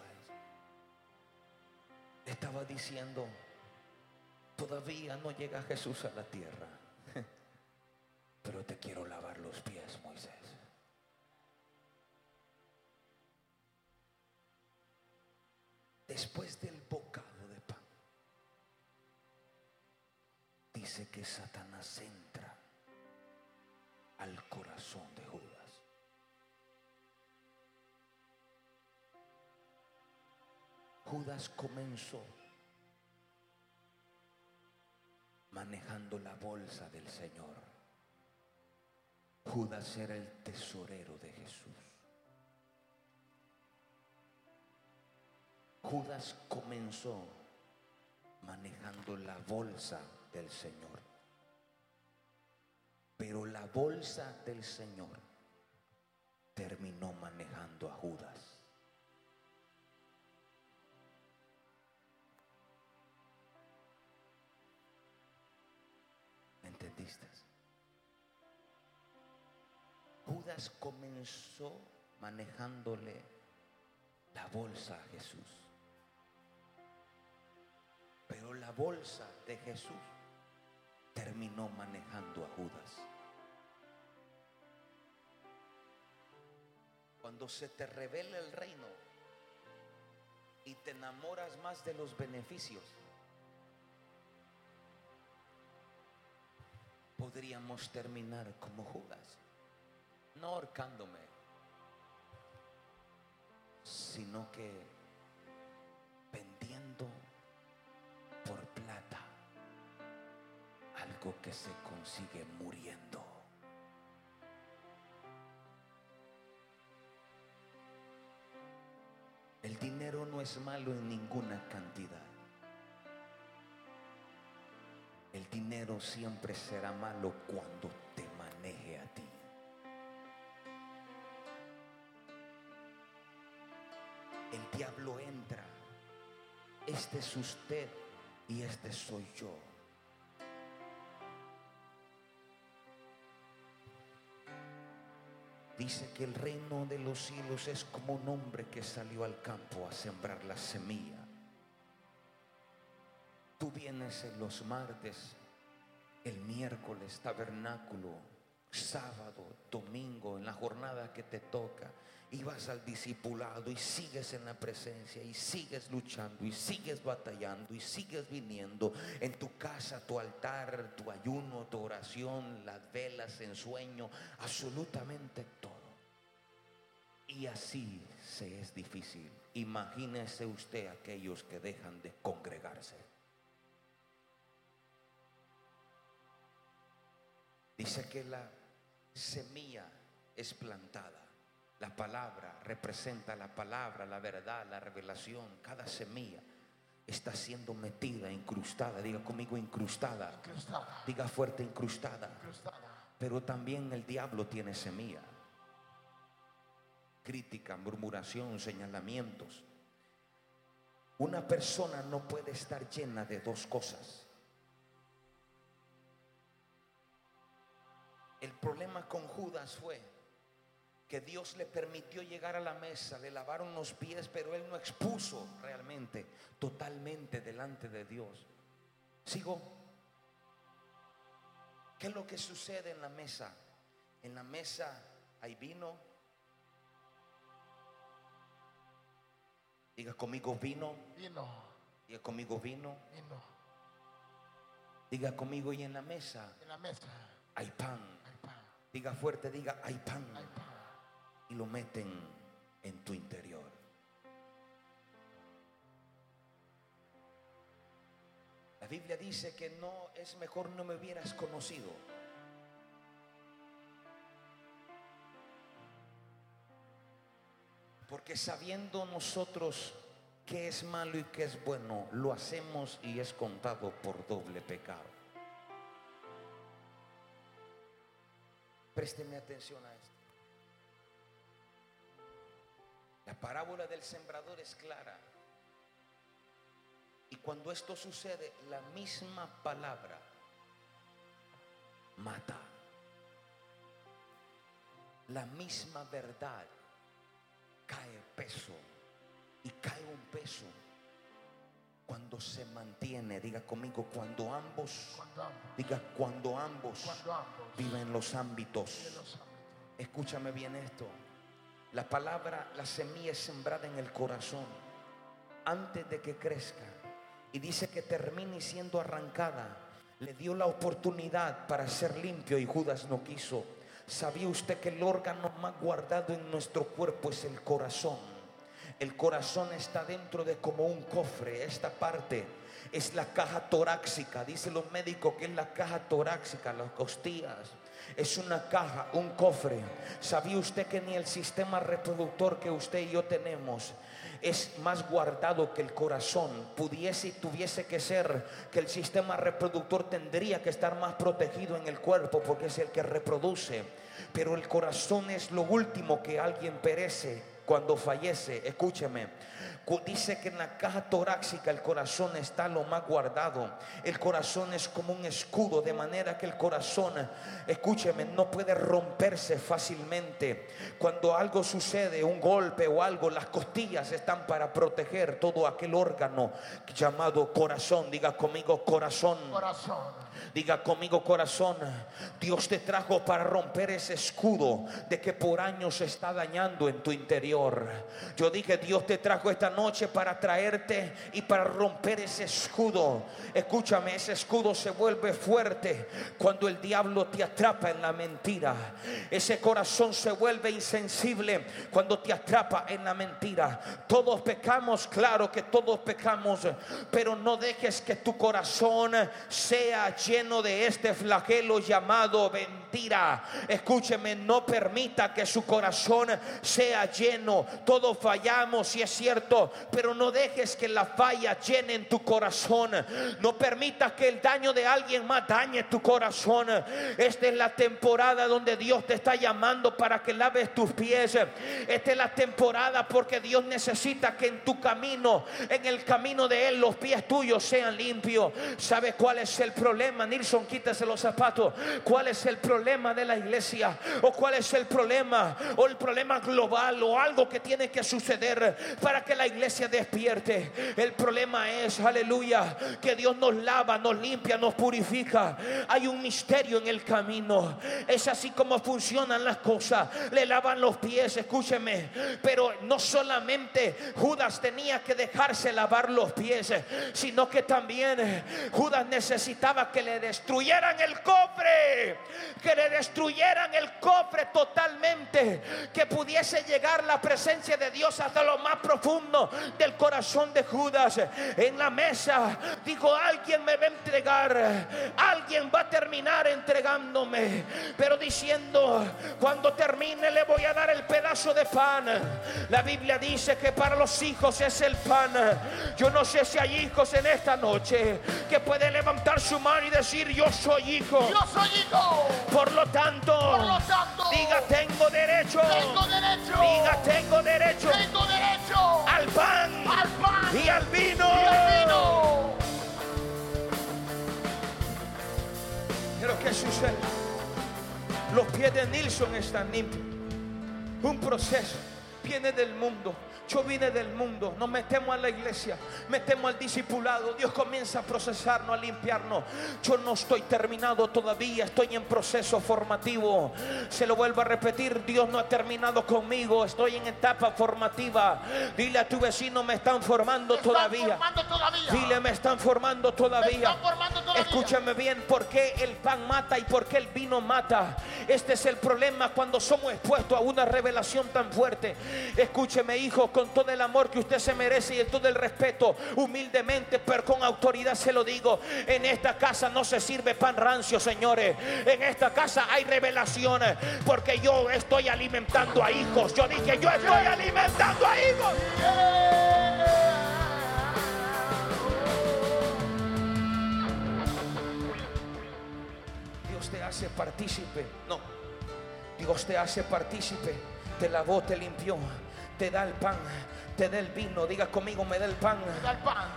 es. Estaba diciendo, Todavía no llega Jesús a la tierra. [LAUGHS] Pero te quiero lavar los pies, Moisés. Después del bocado de pan, dice que Satanás entra al corazón de Judas. Judas comenzó manejando la bolsa del Señor. Judas era el tesorero de Jesús. Judas comenzó manejando la bolsa del Señor. Pero la bolsa del Señor terminó manejando a Judas. ¿Me entendiste? Judas comenzó manejándole la bolsa a Jesús. Pero la bolsa de Jesús terminó manejando a Judas. Cuando se te revela el reino y te enamoras más de los beneficios, podríamos terminar como Judas, no ahorcándome, sino que algo que se consigue muriendo. El dinero no es malo en ninguna cantidad. El dinero siempre será malo cuando te maneje a ti. El diablo entra. Este es usted y este soy yo. Dice que el reino de los cielos es como un hombre que salió al campo a sembrar la semilla. Tú vienes en los martes, el miércoles, tabernáculo, sábado, domingo, en la jornada que te toca, y vas al discipulado y sigues en la presencia y sigues luchando y sigues batallando y sigues viniendo en tu casa, tu altar, tu ayuno, tu oración, las velas en sueño, absolutamente todo. Y así se es difícil. Imagínese usted aquellos que dejan de congregarse. Dice que la semilla es plantada. La palabra representa la palabra, la verdad, la revelación. Cada semilla está siendo metida, incrustada. Diga conmigo incrustada. Incrustada. Diga fuerte incrustada. Incrustada. Pero también el diablo tiene semilla. Crítica, murmuración, señalamientos. Una persona no puede estar llena de dos cosas. El problema con Judas fue que Dios le permitió llegar a la mesa, le lavaron los pies, pero él no expuso realmente, totalmente delante de Dios. ¿Sigo? ¿Qué es lo que sucede en la mesa? En la mesa hay vino. Diga conmigo vino. Vino. Diga conmigo vino. Vino. Diga conmigo y en la mesa En la mesa hay pan. Diga fuerte, diga. Hay pan. Y lo meten en tu interior. La Biblia dice que no es mejor no me hubieras conocido. Porque sabiendo nosotros qué es malo y qué es bueno, lo hacemos y es contado por doble pecado. Présteme atención a esto. La parábola del sembrador es clara. Y cuando esto sucede, la misma palabra mata. La misma verdad cae peso. Y cae un peso cuando se mantiene. Diga conmigo, cuando ambos, Cuando ambos. diga cuando ambos Cuando ambos. viven los ámbitos. los ámbitos. Escúchame bien esto. La palabra, la semilla es sembrada en el corazón antes de que crezca. Y dice que termine siendo arrancada. Le dio la oportunidad para ser limpio y Judas no quiso. ¿Sabía usted que el órgano más guardado en nuestro cuerpo es el corazón? El corazón está dentro de como un cofre. Esta parte es la caja torácica. Dicen los médicos que es la caja torácica, las costillas. Es una caja, un cofre. ¿Sabía usted que ni el sistema reproductor que usted y yo tenemos es más guardado que el corazón? Pudiese y tuviese que ser que el sistema reproductor tendría que estar más protegido en el cuerpo porque es el que reproduce. Pero el corazón es lo último que alguien perece cuando fallece. Escúcheme. Dice que en la caja torácica el corazón está lo más guardado. El corazón es como un escudo, de manera que el corazón, escúcheme, no puede romperse fácilmente. Cuando algo sucede, un golpe o algo, las costillas están para proteger todo aquel órgano llamado corazón. Diga conmigo corazón. Corazón. Diga conmigo corazón, Dios te trajo para romper ese escudo de que por años se está dañando en tu interior. Yo dije, Dios te trajo esta noche para traerte y para romper ese escudo. Escúchame, ese escudo se vuelve fuerte cuando el diablo te atrapa en la mentira. Ese corazón se vuelve insensible cuando te atrapa en la mentira. Todos pecamos, claro que todos pecamos, pero no dejes que tu corazón sea lleno de este flagelo llamado mentira. Escúcheme, no permita que su corazón sea lleno. Todos fallamos, si es cierto, pero no dejes que la falla llene en tu corazón. No permita que el daño de alguien más dañe tu corazón. Esta es la temporada donde Dios te está llamando para que laves tus pies. Esta es la temporada porque Dios necesita que en tu camino, en el camino de Él, los pies tuyos sean limpios. ¿Sabe cuál es el problema? Nilsson, quítese los zapatos. ¿Cuál es el problema de la iglesia? ¿O cuál es el problema? ¿O el problema global? ¿O algo que tiene que suceder para que la iglesia despierte? El problema es, aleluya, que Dios nos lava, nos limpia, nos purifica. Hay un misterio en el camino. Es así como funcionan las cosas. Le lavan los pies, escúcheme. Pero no solamente Judas tenía que dejarse lavar los pies, sino que también Judas necesitaba que le destruyeran el cofre, que le destruyeran el cofre totalmente, que pudiese llegar la presencia de Dios hasta lo más profundo del corazón de Judas. En la mesa dijo, alguien me va a entregar, alguien va a terminar entregándome, pero diciendo, cuando termine le voy a dar el pedazo de pan. La Biblia dice que para los hijos es el pan. Yo no sé si hay hijos en esta noche que pueden levantar su mano y decir, yo soy hijo. Yo soy hijo. Por lo tanto, Por lo tanto diga tengo derecho. tengo derecho. Diga tengo derecho Tengo derecho al pan, al pan y al vino. y al vino. Pero ¿qué sucede? Los pies de Nilsson están limpios. Un proceso viene del mundo. Yo vine del mundo, nos metemos a la iglesia, metemos al discipulado. Dios comienza a procesarnos, a limpiarnos. Yo no estoy terminado todavía, estoy en proceso formativo. Se lo vuelvo a repetir: Dios no ha terminado conmigo, estoy en etapa formativa. Dile a tu vecino: Me están formando Me están todavía. formando todavía. Dile: Me están formando Me todavía. están formando todavía. Escúchame bien, ¿por qué el pan mata y por qué el vino mata? Este es el problema cuando somos expuestos a una revelación tan fuerte. Escúcheme, hijo, con todo el amor que usted se merece y todo el respeto, humildemente, pero con autoridad se lo digo. En esta casa no se sirve pan rancio, señores. En esta casa hay revelaciones, porque yo estoy alimentando a hijos. Yo dije, yo estoy alimentando a hijos. Dios te hace partícipe. No. Dios te hace partícipe. Te lavó, te limpió. Te da el pan. Te da el vino. Diga conmigo, me da el pan.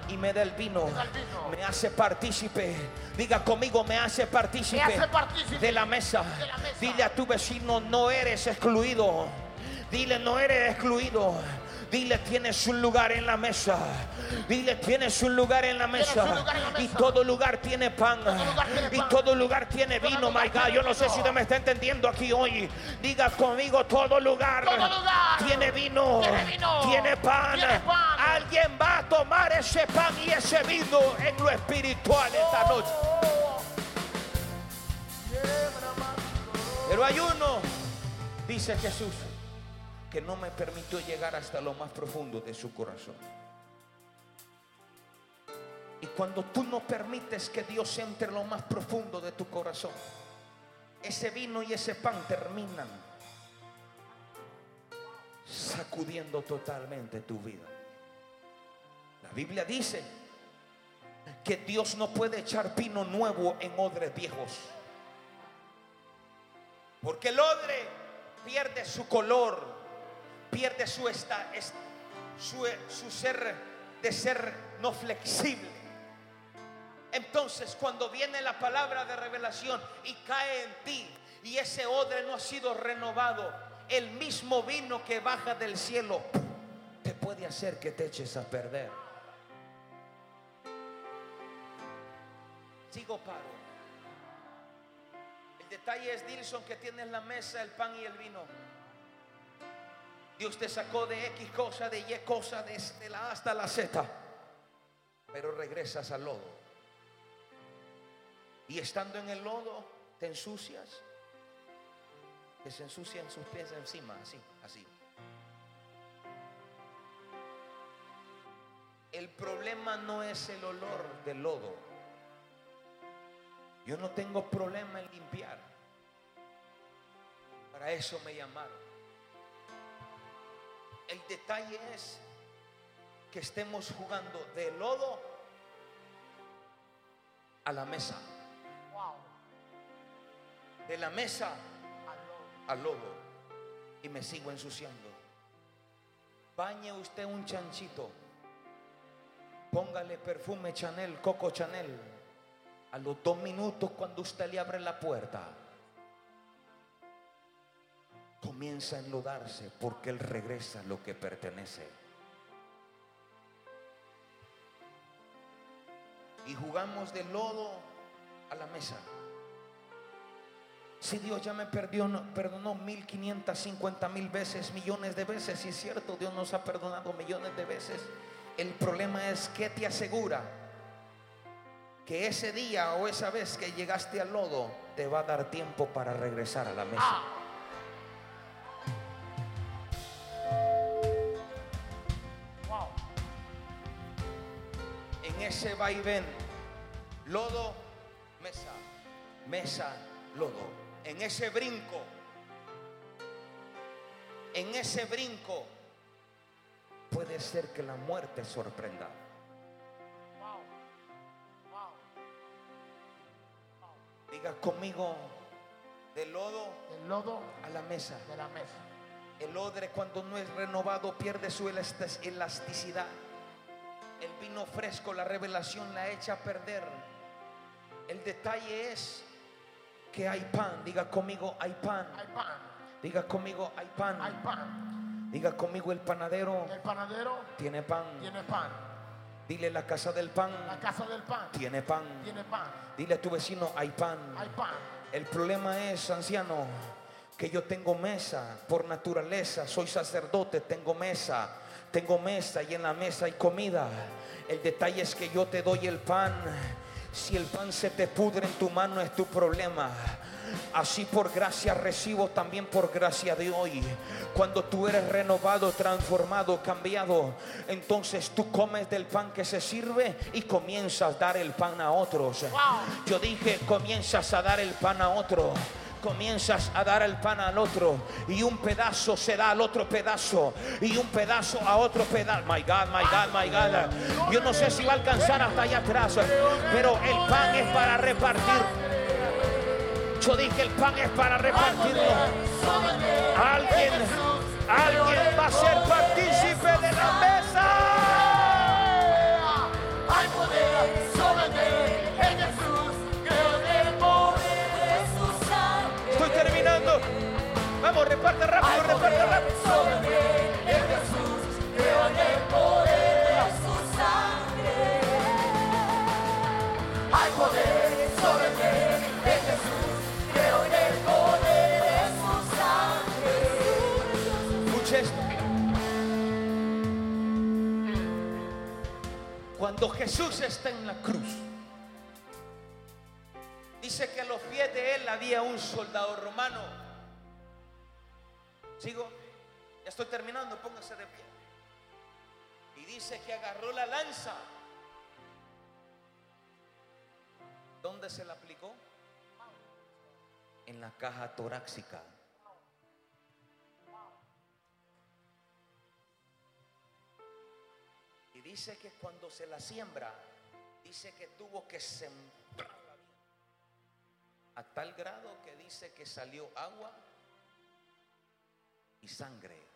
Y me da el vino. Me hace partícipe. Diga conmigo, me hace partícipe. De la mesa. Dile a tu vecino, no eres excluido. Dile, no eres excluido. Dile, tienes un lugar en la mesa. Dile, tienes un lugar en la mesa. Y todo lugar tiene pan. Y todo lugar tiene vino, my God. Yo no sé si usted me está entendiendo aquí hoy. Diga conmigo, todo lugar, tiene vino. tiene pan. Tiene pan. Alguien va a tomar ese pan y ese vino en lo espiritual esta noche. Pero hay uno, dice Jesús, que no me permitió llegar hasta lo más profundo de su corazón. Y cuando tú no permites que Dios entre en lo más profundo de tu corazón, ese vino y ese pan terminan sacudiendo totalmente tu vida. La Biblia dice que Dios no puede echar vino nuevo en odres viejos. Porque el odre pierde su color, pierde su, esta, su, su ser de ser no flexible. Entonces cuando viene la palabra de revelación y cae en ti y ese odre no ha sido renovado, el mismo vino que baja del cielo te puede hacer que te eches a perder. Sigo paro. El detalle es, Dilson, que tienes la mesa, el pan y el vino. Dios te sacó de X cosa, de Y cosa, desde la A hasta la Z. Pero regresas al lodo. Y estando en el lodo, te ensucias. Que se ensucian sus pies encima, así, así. El problema no es el olor del lodo. Yo no tengo problema en limpiar. Para eso me llamaron. El detalle es que estemos jugando de lodo a la mesa. De la mesa al lodo. Y me sigo ensuciando. Bañe usted un chanchito, póngale perfume Chanel, Coco Chanel. A los dos minutos cuando usted le abre la puerta, comienza a enlodarse porque él regresa lo que pertenece. Y jugamos de lodo a la mesa. Si Dios ya me perdió, perdonó 1550 mil veces, millones de veces, si es cierto, Dios nos ha perdonado millones de veces. El problema es que te asegura que ese día o esa vez que llegaste al lodo te va a dar tiempo para regresar a la mesa. Ese vaivén, lodo, mesa, mesa, lodo en ese brinco, en ese brinco, puede ser que la muerte sorprenda. Diga conmigo, del lodo, lodo a la mesa. De la mesa. El odre cuando no es renovado pierde su elasticidad. El vino fresco, la revelación la echa a perder. El detalle es que hay pan. Diga conmigo, hay pan. Hay pan. Diga conmigo, hay pan. Hay pan. Diga conmigo, el panadero. El panadero tiene pan. Tiene pan. Dile la casa del pan. La casa del pan. Tiene pan. Tiene pan. Dile a tu vecino, hay pan. Hay pan. El problema es, anciano, que yo tengo mesa por naturaleza. Soy sacerdote, tengo mesa. Tengo mesa y en la mesa hay comida. El detalle es que yo te doy el pan si el pan se te pudre en tu mano es tu problema. Así por gracia recibo también por gracia de hoy. Cuando tú eres renovado, transformado, cambiado, entonces tú comes del pan que se sirve y comienzas a dar el pan a otros. Yo dije, comienzas a dar el pan a otros comienzas a dar el pan al otro y un pedazo se da al otro pedazo y un pedazo a otro pedazo. My God, my God, my God. Yo no sé si va a alcanzar hasta allá atrás, pero el pan es para repartir. Yo dije el pan es para repartirlo. Alguien, alguien va a ser partícipe de la mesa. Reparte rápido, reparte rápido. Sobre en Jesús, creo en el poder de su sangre. Hay poder sobre mí en Jesús, creo en el poder de su sangre. Escucha esto. Cuando Jesús está en la cruz, dice que a los pies de él había un soldado romano ¿Sigo? Ya estoy terminando, póngase de pie. Y dice que agarró la lanza. ¿Dónde se la aplicó? En la caja torácica. Y dice que cuando se la siembra, dice que tuvo que sembrarla bien. A tal grado que dice que salió agua y sangre.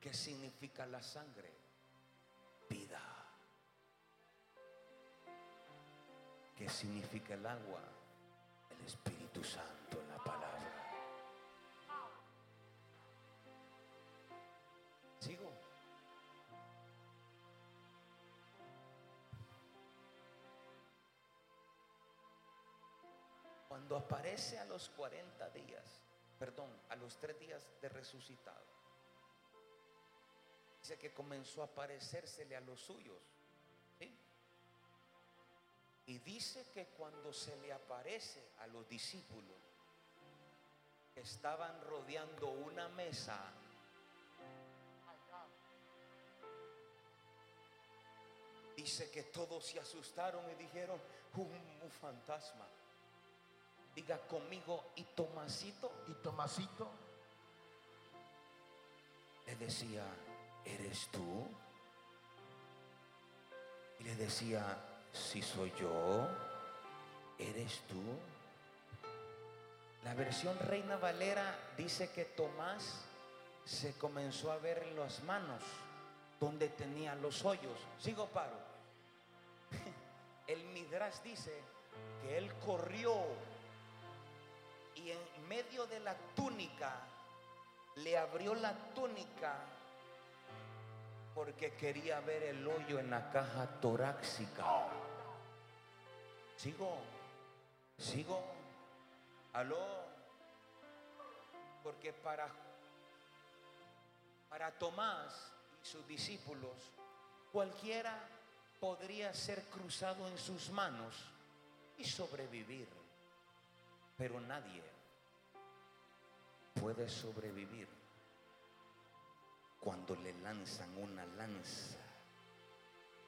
¿Qué significa la sangre? Vida. ¿Qué significa el agua? El Espíritu Santo en la palabra. Cuando aparece a los 40 días, perdón, a los 3 días de resucitado, dice que comenzó a aparecérsele a los suyos. Y dice que cuando se le aparece a los discípulos que estaban rodeando una mesa, dice que todos se asustaron y dijeron, un fantasma. Diga conmigo, y Tomasito Y Tomasito le decía, ¿eres tú? Y le decía, si soy yo, ¿eres tú? La versión Reina Valera dice que Tomás se comenzó a ver en las manos donde tenía los hoyos. Sigo paro. [LAUGHS] El Midras dice que él corrió y en medio de la túnica le abrió la túnica porque quería ver el hoyo en la caja torácica. Sigo, sigo, aló, porque para, para Tomás y sus discípulos, cualquiera podría ser cruzado en sus manos y sobrevivir, pero nadie puede sobrevivir cuando le lanzan una lanza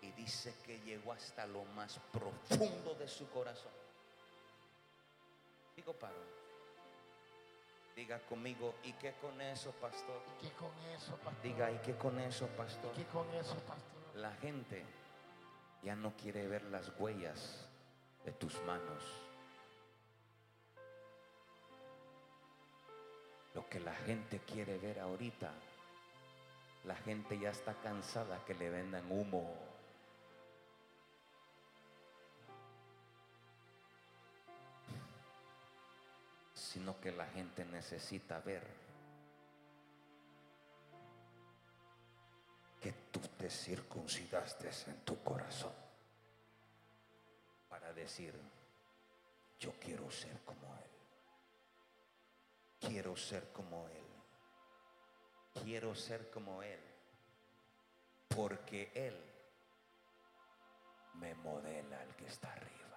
y dice que llegó hasta lo más profundo de su corazón. Digo paro. Diga conmigo, ¿y qué con eso, pastor? ¿Y qué con eso, pastor? Diga, ¿y qué con eso, pastor? ¿Y qué con eso, pastor? La gente ya no quiere ver las huellas de tus manos. Lo que la gente quiere ver ahorita, la gente ya está cansada que le vendan humo. Sino que la gente necesita ver que tú te circuncidaste en tu corazón para decir, yo quiero ser como Él. Quiero ser como Él. Quiero ser como Él. Porque Él me modela al que está arriba.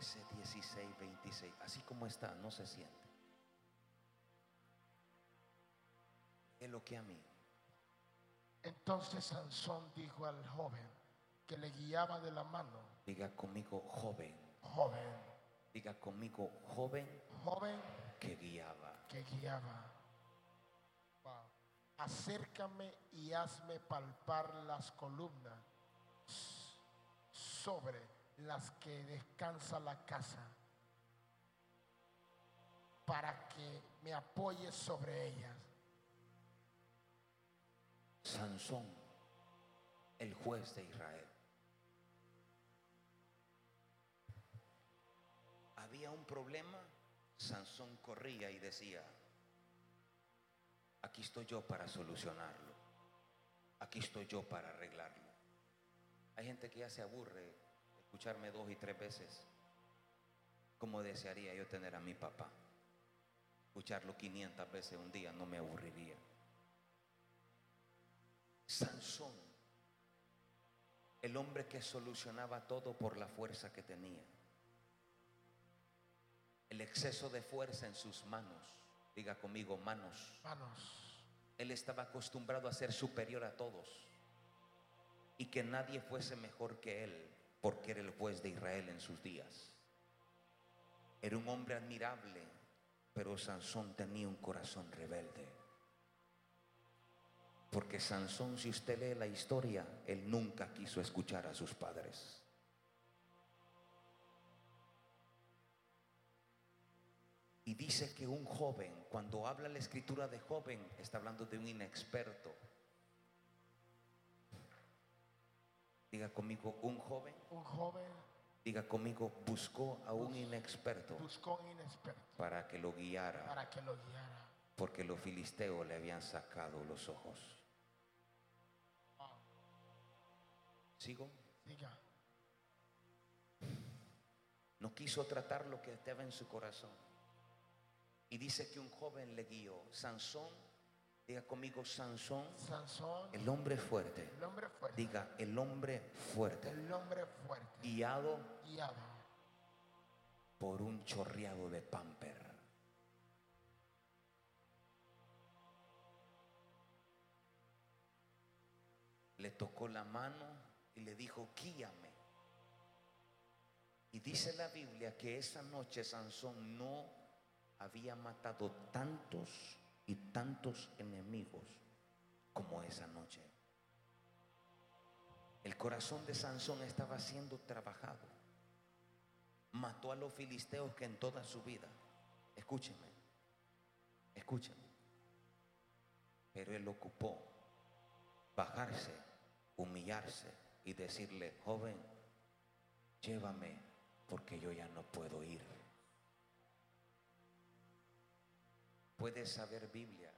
Jueces 16, 26. Así como está, no se siente. Es lo que a mí. Entonces Sansón dijo al joven que le guiaba de la mano, Diga conmigo, joven. joven, Diga conmigo, joven joven que guiaba. que guiaba. Wow. Acércame y hazme palpar las columnas sobre las que descansa la casa, para que me apoye sobre ellas. Sansón, el juez de Israel. Había un problema, Sansón corría y decía, aquí estoy yo para solucionarlo, aquí estoy yo para arreglarlo. Hay gente que ya se aburre escucharme dos y tres veces, como desearía yo tener a mi papá. Escucharlo 500 veces un día no me aburriría. Sansón, el hombre que solucionaba todo por la fuerza que tenía. El exceso de fuerza en sus manos. Diga conmigo, manos. Manos. Él estaba acostumbrado a ser superior a todos y que nadie fuese mejor que él, porque era el juez de Israel en sus días. Era un hombre admirable, pero Sansón tenía un corazón rebelde. Porque Sansón, si usted lee la historia, él nunca quiso escuchar a sus padres. Y dice que un joven, cuando habla la escritura de joven, está hablando de un inexperto. Diga conmigo, un joven, Un joven diga conmigo, buscó a un inexperto buscó un inexperto para que lo guiara, para que lo guiara. porque los filisteos le habían sacado los ojos. ¿Sigo? Diga, No quiso tratar lo que estaba en su corazón. Y dice que un joven le guió. Sansón, diga conmigo, Sansón, Sansón, el hombre fuerte. el hombre fuerte, Diga, el hombre fuerte, el hombre fuerte, guiado guiado por un chorreado de pamper. Le tocó la mano y le dijo, guíame. Y dice la Biblia que esa noche Sansón no había matado tantos y tantos enemigos como esa noche. El corazón de Sansón estaba siendo trabajado mató a los filisteos que en toda su vida, escúcheme, escúcheme, pero él ocupó bajarse, humillarse y decirle, joven, llévame porque yo ya no puedo ir. Puedes saber Biblia,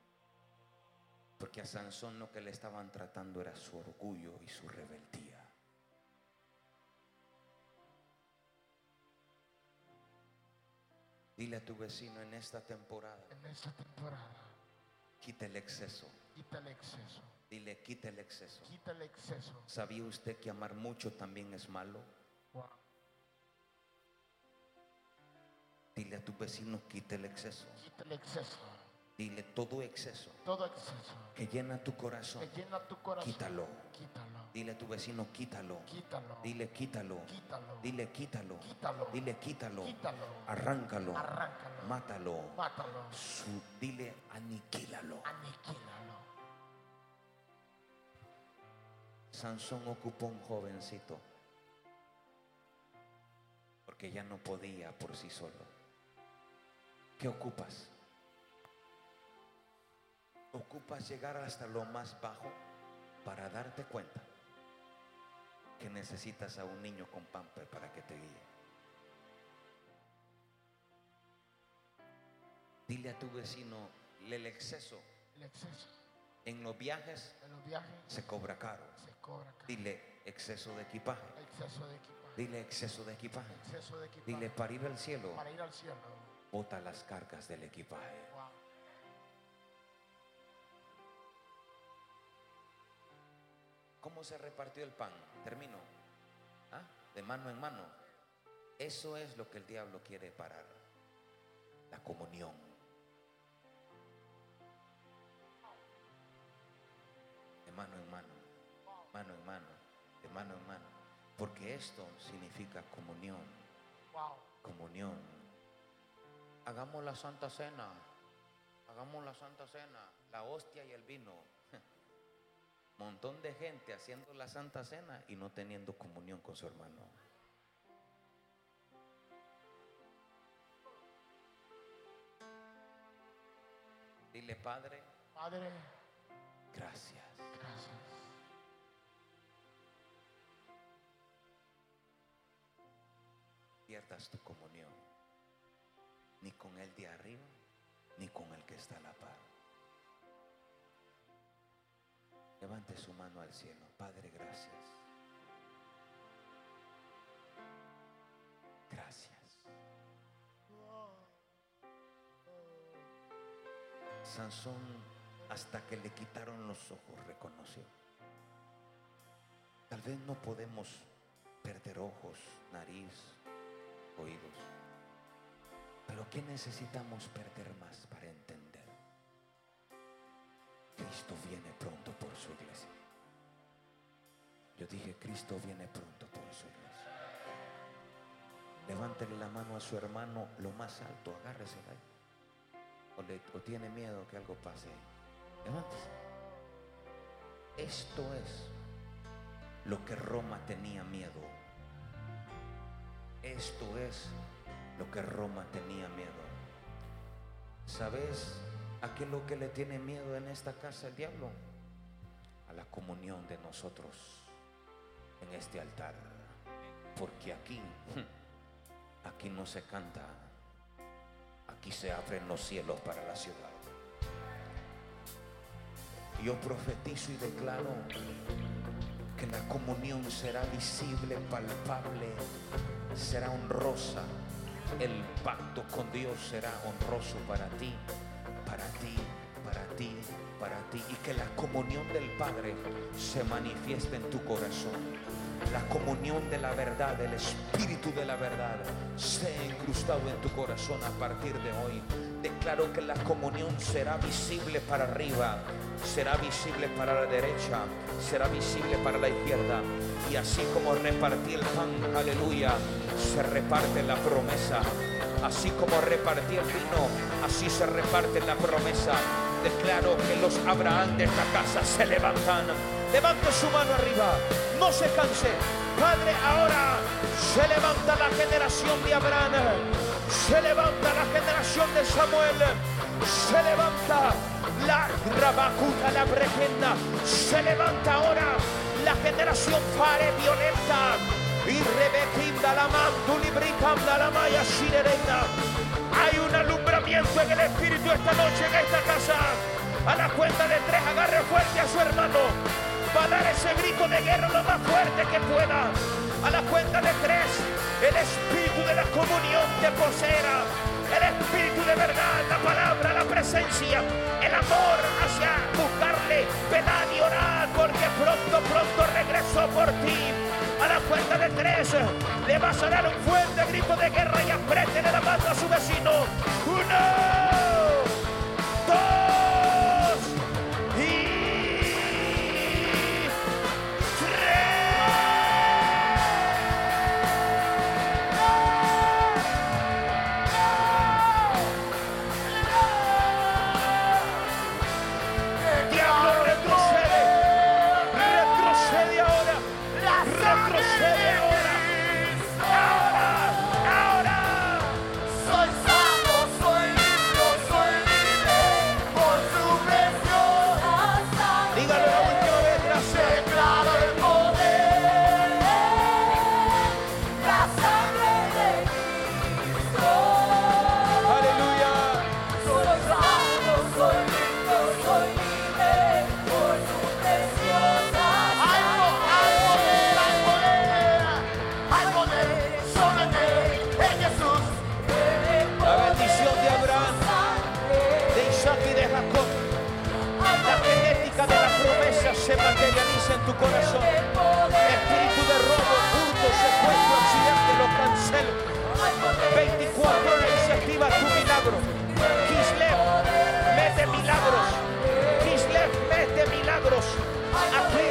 porque a Sansón lo que le estaban tratando era su orgullo y su rebeldía. Dile a tu vecino en esta temporada, en esta temporada. quita el exceso. Quita el exceso, Dile, quita el exceso. quita el exceso. ¿Sabía usted que amar mucho también es malo? Wow. Dile a tu vecino, quita el exceso. Quita el exceso, Dile todo exceso todo exceso que llena tu corazón. que llena tu corazón. Quítalo. Quítalo, Dile a tu vecino, quítalo. quítalo, Dile, quítalo. quítalo, Dile, quítalo. Quítalo. Dile, quítalo. Quítalo. Arráncalo. Arráncalo. Mátalo. mátalo, Su- dile, aniquílalo. aniquílalo. Sansón ocupó un jovencito porque ya no podía por sí solo. ¿Qué ocupas? Ocupas llegar hasta lo más bajo para darte cuenta que necesitas a un niño con pamper para que te guíe. Dile a tu vecino, el exceso El exceso en los viajes en los viajes se cobra caro. se cobra caro. Dile exceso de equipaje. Exceso de equipaje. Dile exceso de equipaje. Exceso de equipaje. Dile para ir al cielo, para ir al cielo. bota las cargas del equipaje. Wow. ¿Cómo se repartió el pan? Termino. ¿Ah? De mano en mano. Eso es lo que el diablo quiere parar. La comunión. De mano en mano. Mano en mano. De mano en mano. Porque esto significa comunión. Comunión. Hagamos la Santa Cena. Hagamos la Santa Cena. La hostia y el vino. Montón de gente haciendo la Santa Cena y no teniendo comunión con su hermano. Dile, Padre, Padre, gracias. gracias. Pierdas tu comunión. Ni con el de arriba, ni con el que está a la par. Levante su mano al cielo. Padre, gracias. Gracias. Sansón, hasta que le quitaron los ojos, reconoció. Tal vez no podemos perder ojos, nariz, oídos. Pero ¿qué necesitamos perder más para entender? Cristo viene pronto por su iglesia. Yo dije, Cristo viene pronto por su iglesia. Levántele la mano a su hermano lo más alto, agárresela ahí. O, o tiene miedo que algo pase. Levántese. Esto es lo que Roma tenía miedo. Esto es lo que Roma tenía miedo. ¿Sabes a qué es lo que le tiene miedo en esta casa el diablo? A la comunión de nosotros en este altar. Porque aquí, [LAUGHS] aquí no se canta, aquí se abren los cielos para la ciudad. Yo profetizo y declaro que la comunión será visible, palpable, será honrosa. El pacto con Dios será honroso para ti, para ti, para ti, para ti. Y que la comunión del Padre se manifieste en tu corazón. La comunión de la verdad, el espíritu de la verdad, sea incrustado en tu corazón a partir de hoy. Declaro que la comunión será visible para arriba, será visible para la derecha, será visible para la izquierda. Y así como repartí el pan, aleluya, se reparte la promesa. Así como repartí el vino, así se reparte la promesa. Declaro que los Abraham de esta casa se levantan. Levante su mano arriba, no se canse. Padre, ahora se levanta la generación de Abraham. Se levanta la generación de Samuel. Se levanta la rabacuta, la bregenda. Se levanta ahora la generación fare violenta. Y rebequinda la mandu libricanda la maya sirereina. Hay un alumbramiento en el Espíritu esta noche en esta casa. A la cuenta de tres, agarre fuerte a su hermano. Va a dar ese grito de guerra lo más fuerte que pueda. A la cuenta de tres, el Espíritu de la comunión te poseerá. El Espíritu de verdad, la palabra, la presencia, el amor hacia buscarle, pedad y orar, porque pronto, pronto regresó por ti. A la cuenta de tres, le vas a dar un fuerte grito de guerra y apriétele la mano a su vecino. Uno, cancelo. 24 horas se activa tu milagro. Kislev, mete milagros. Kislev, mete milagros. Aquí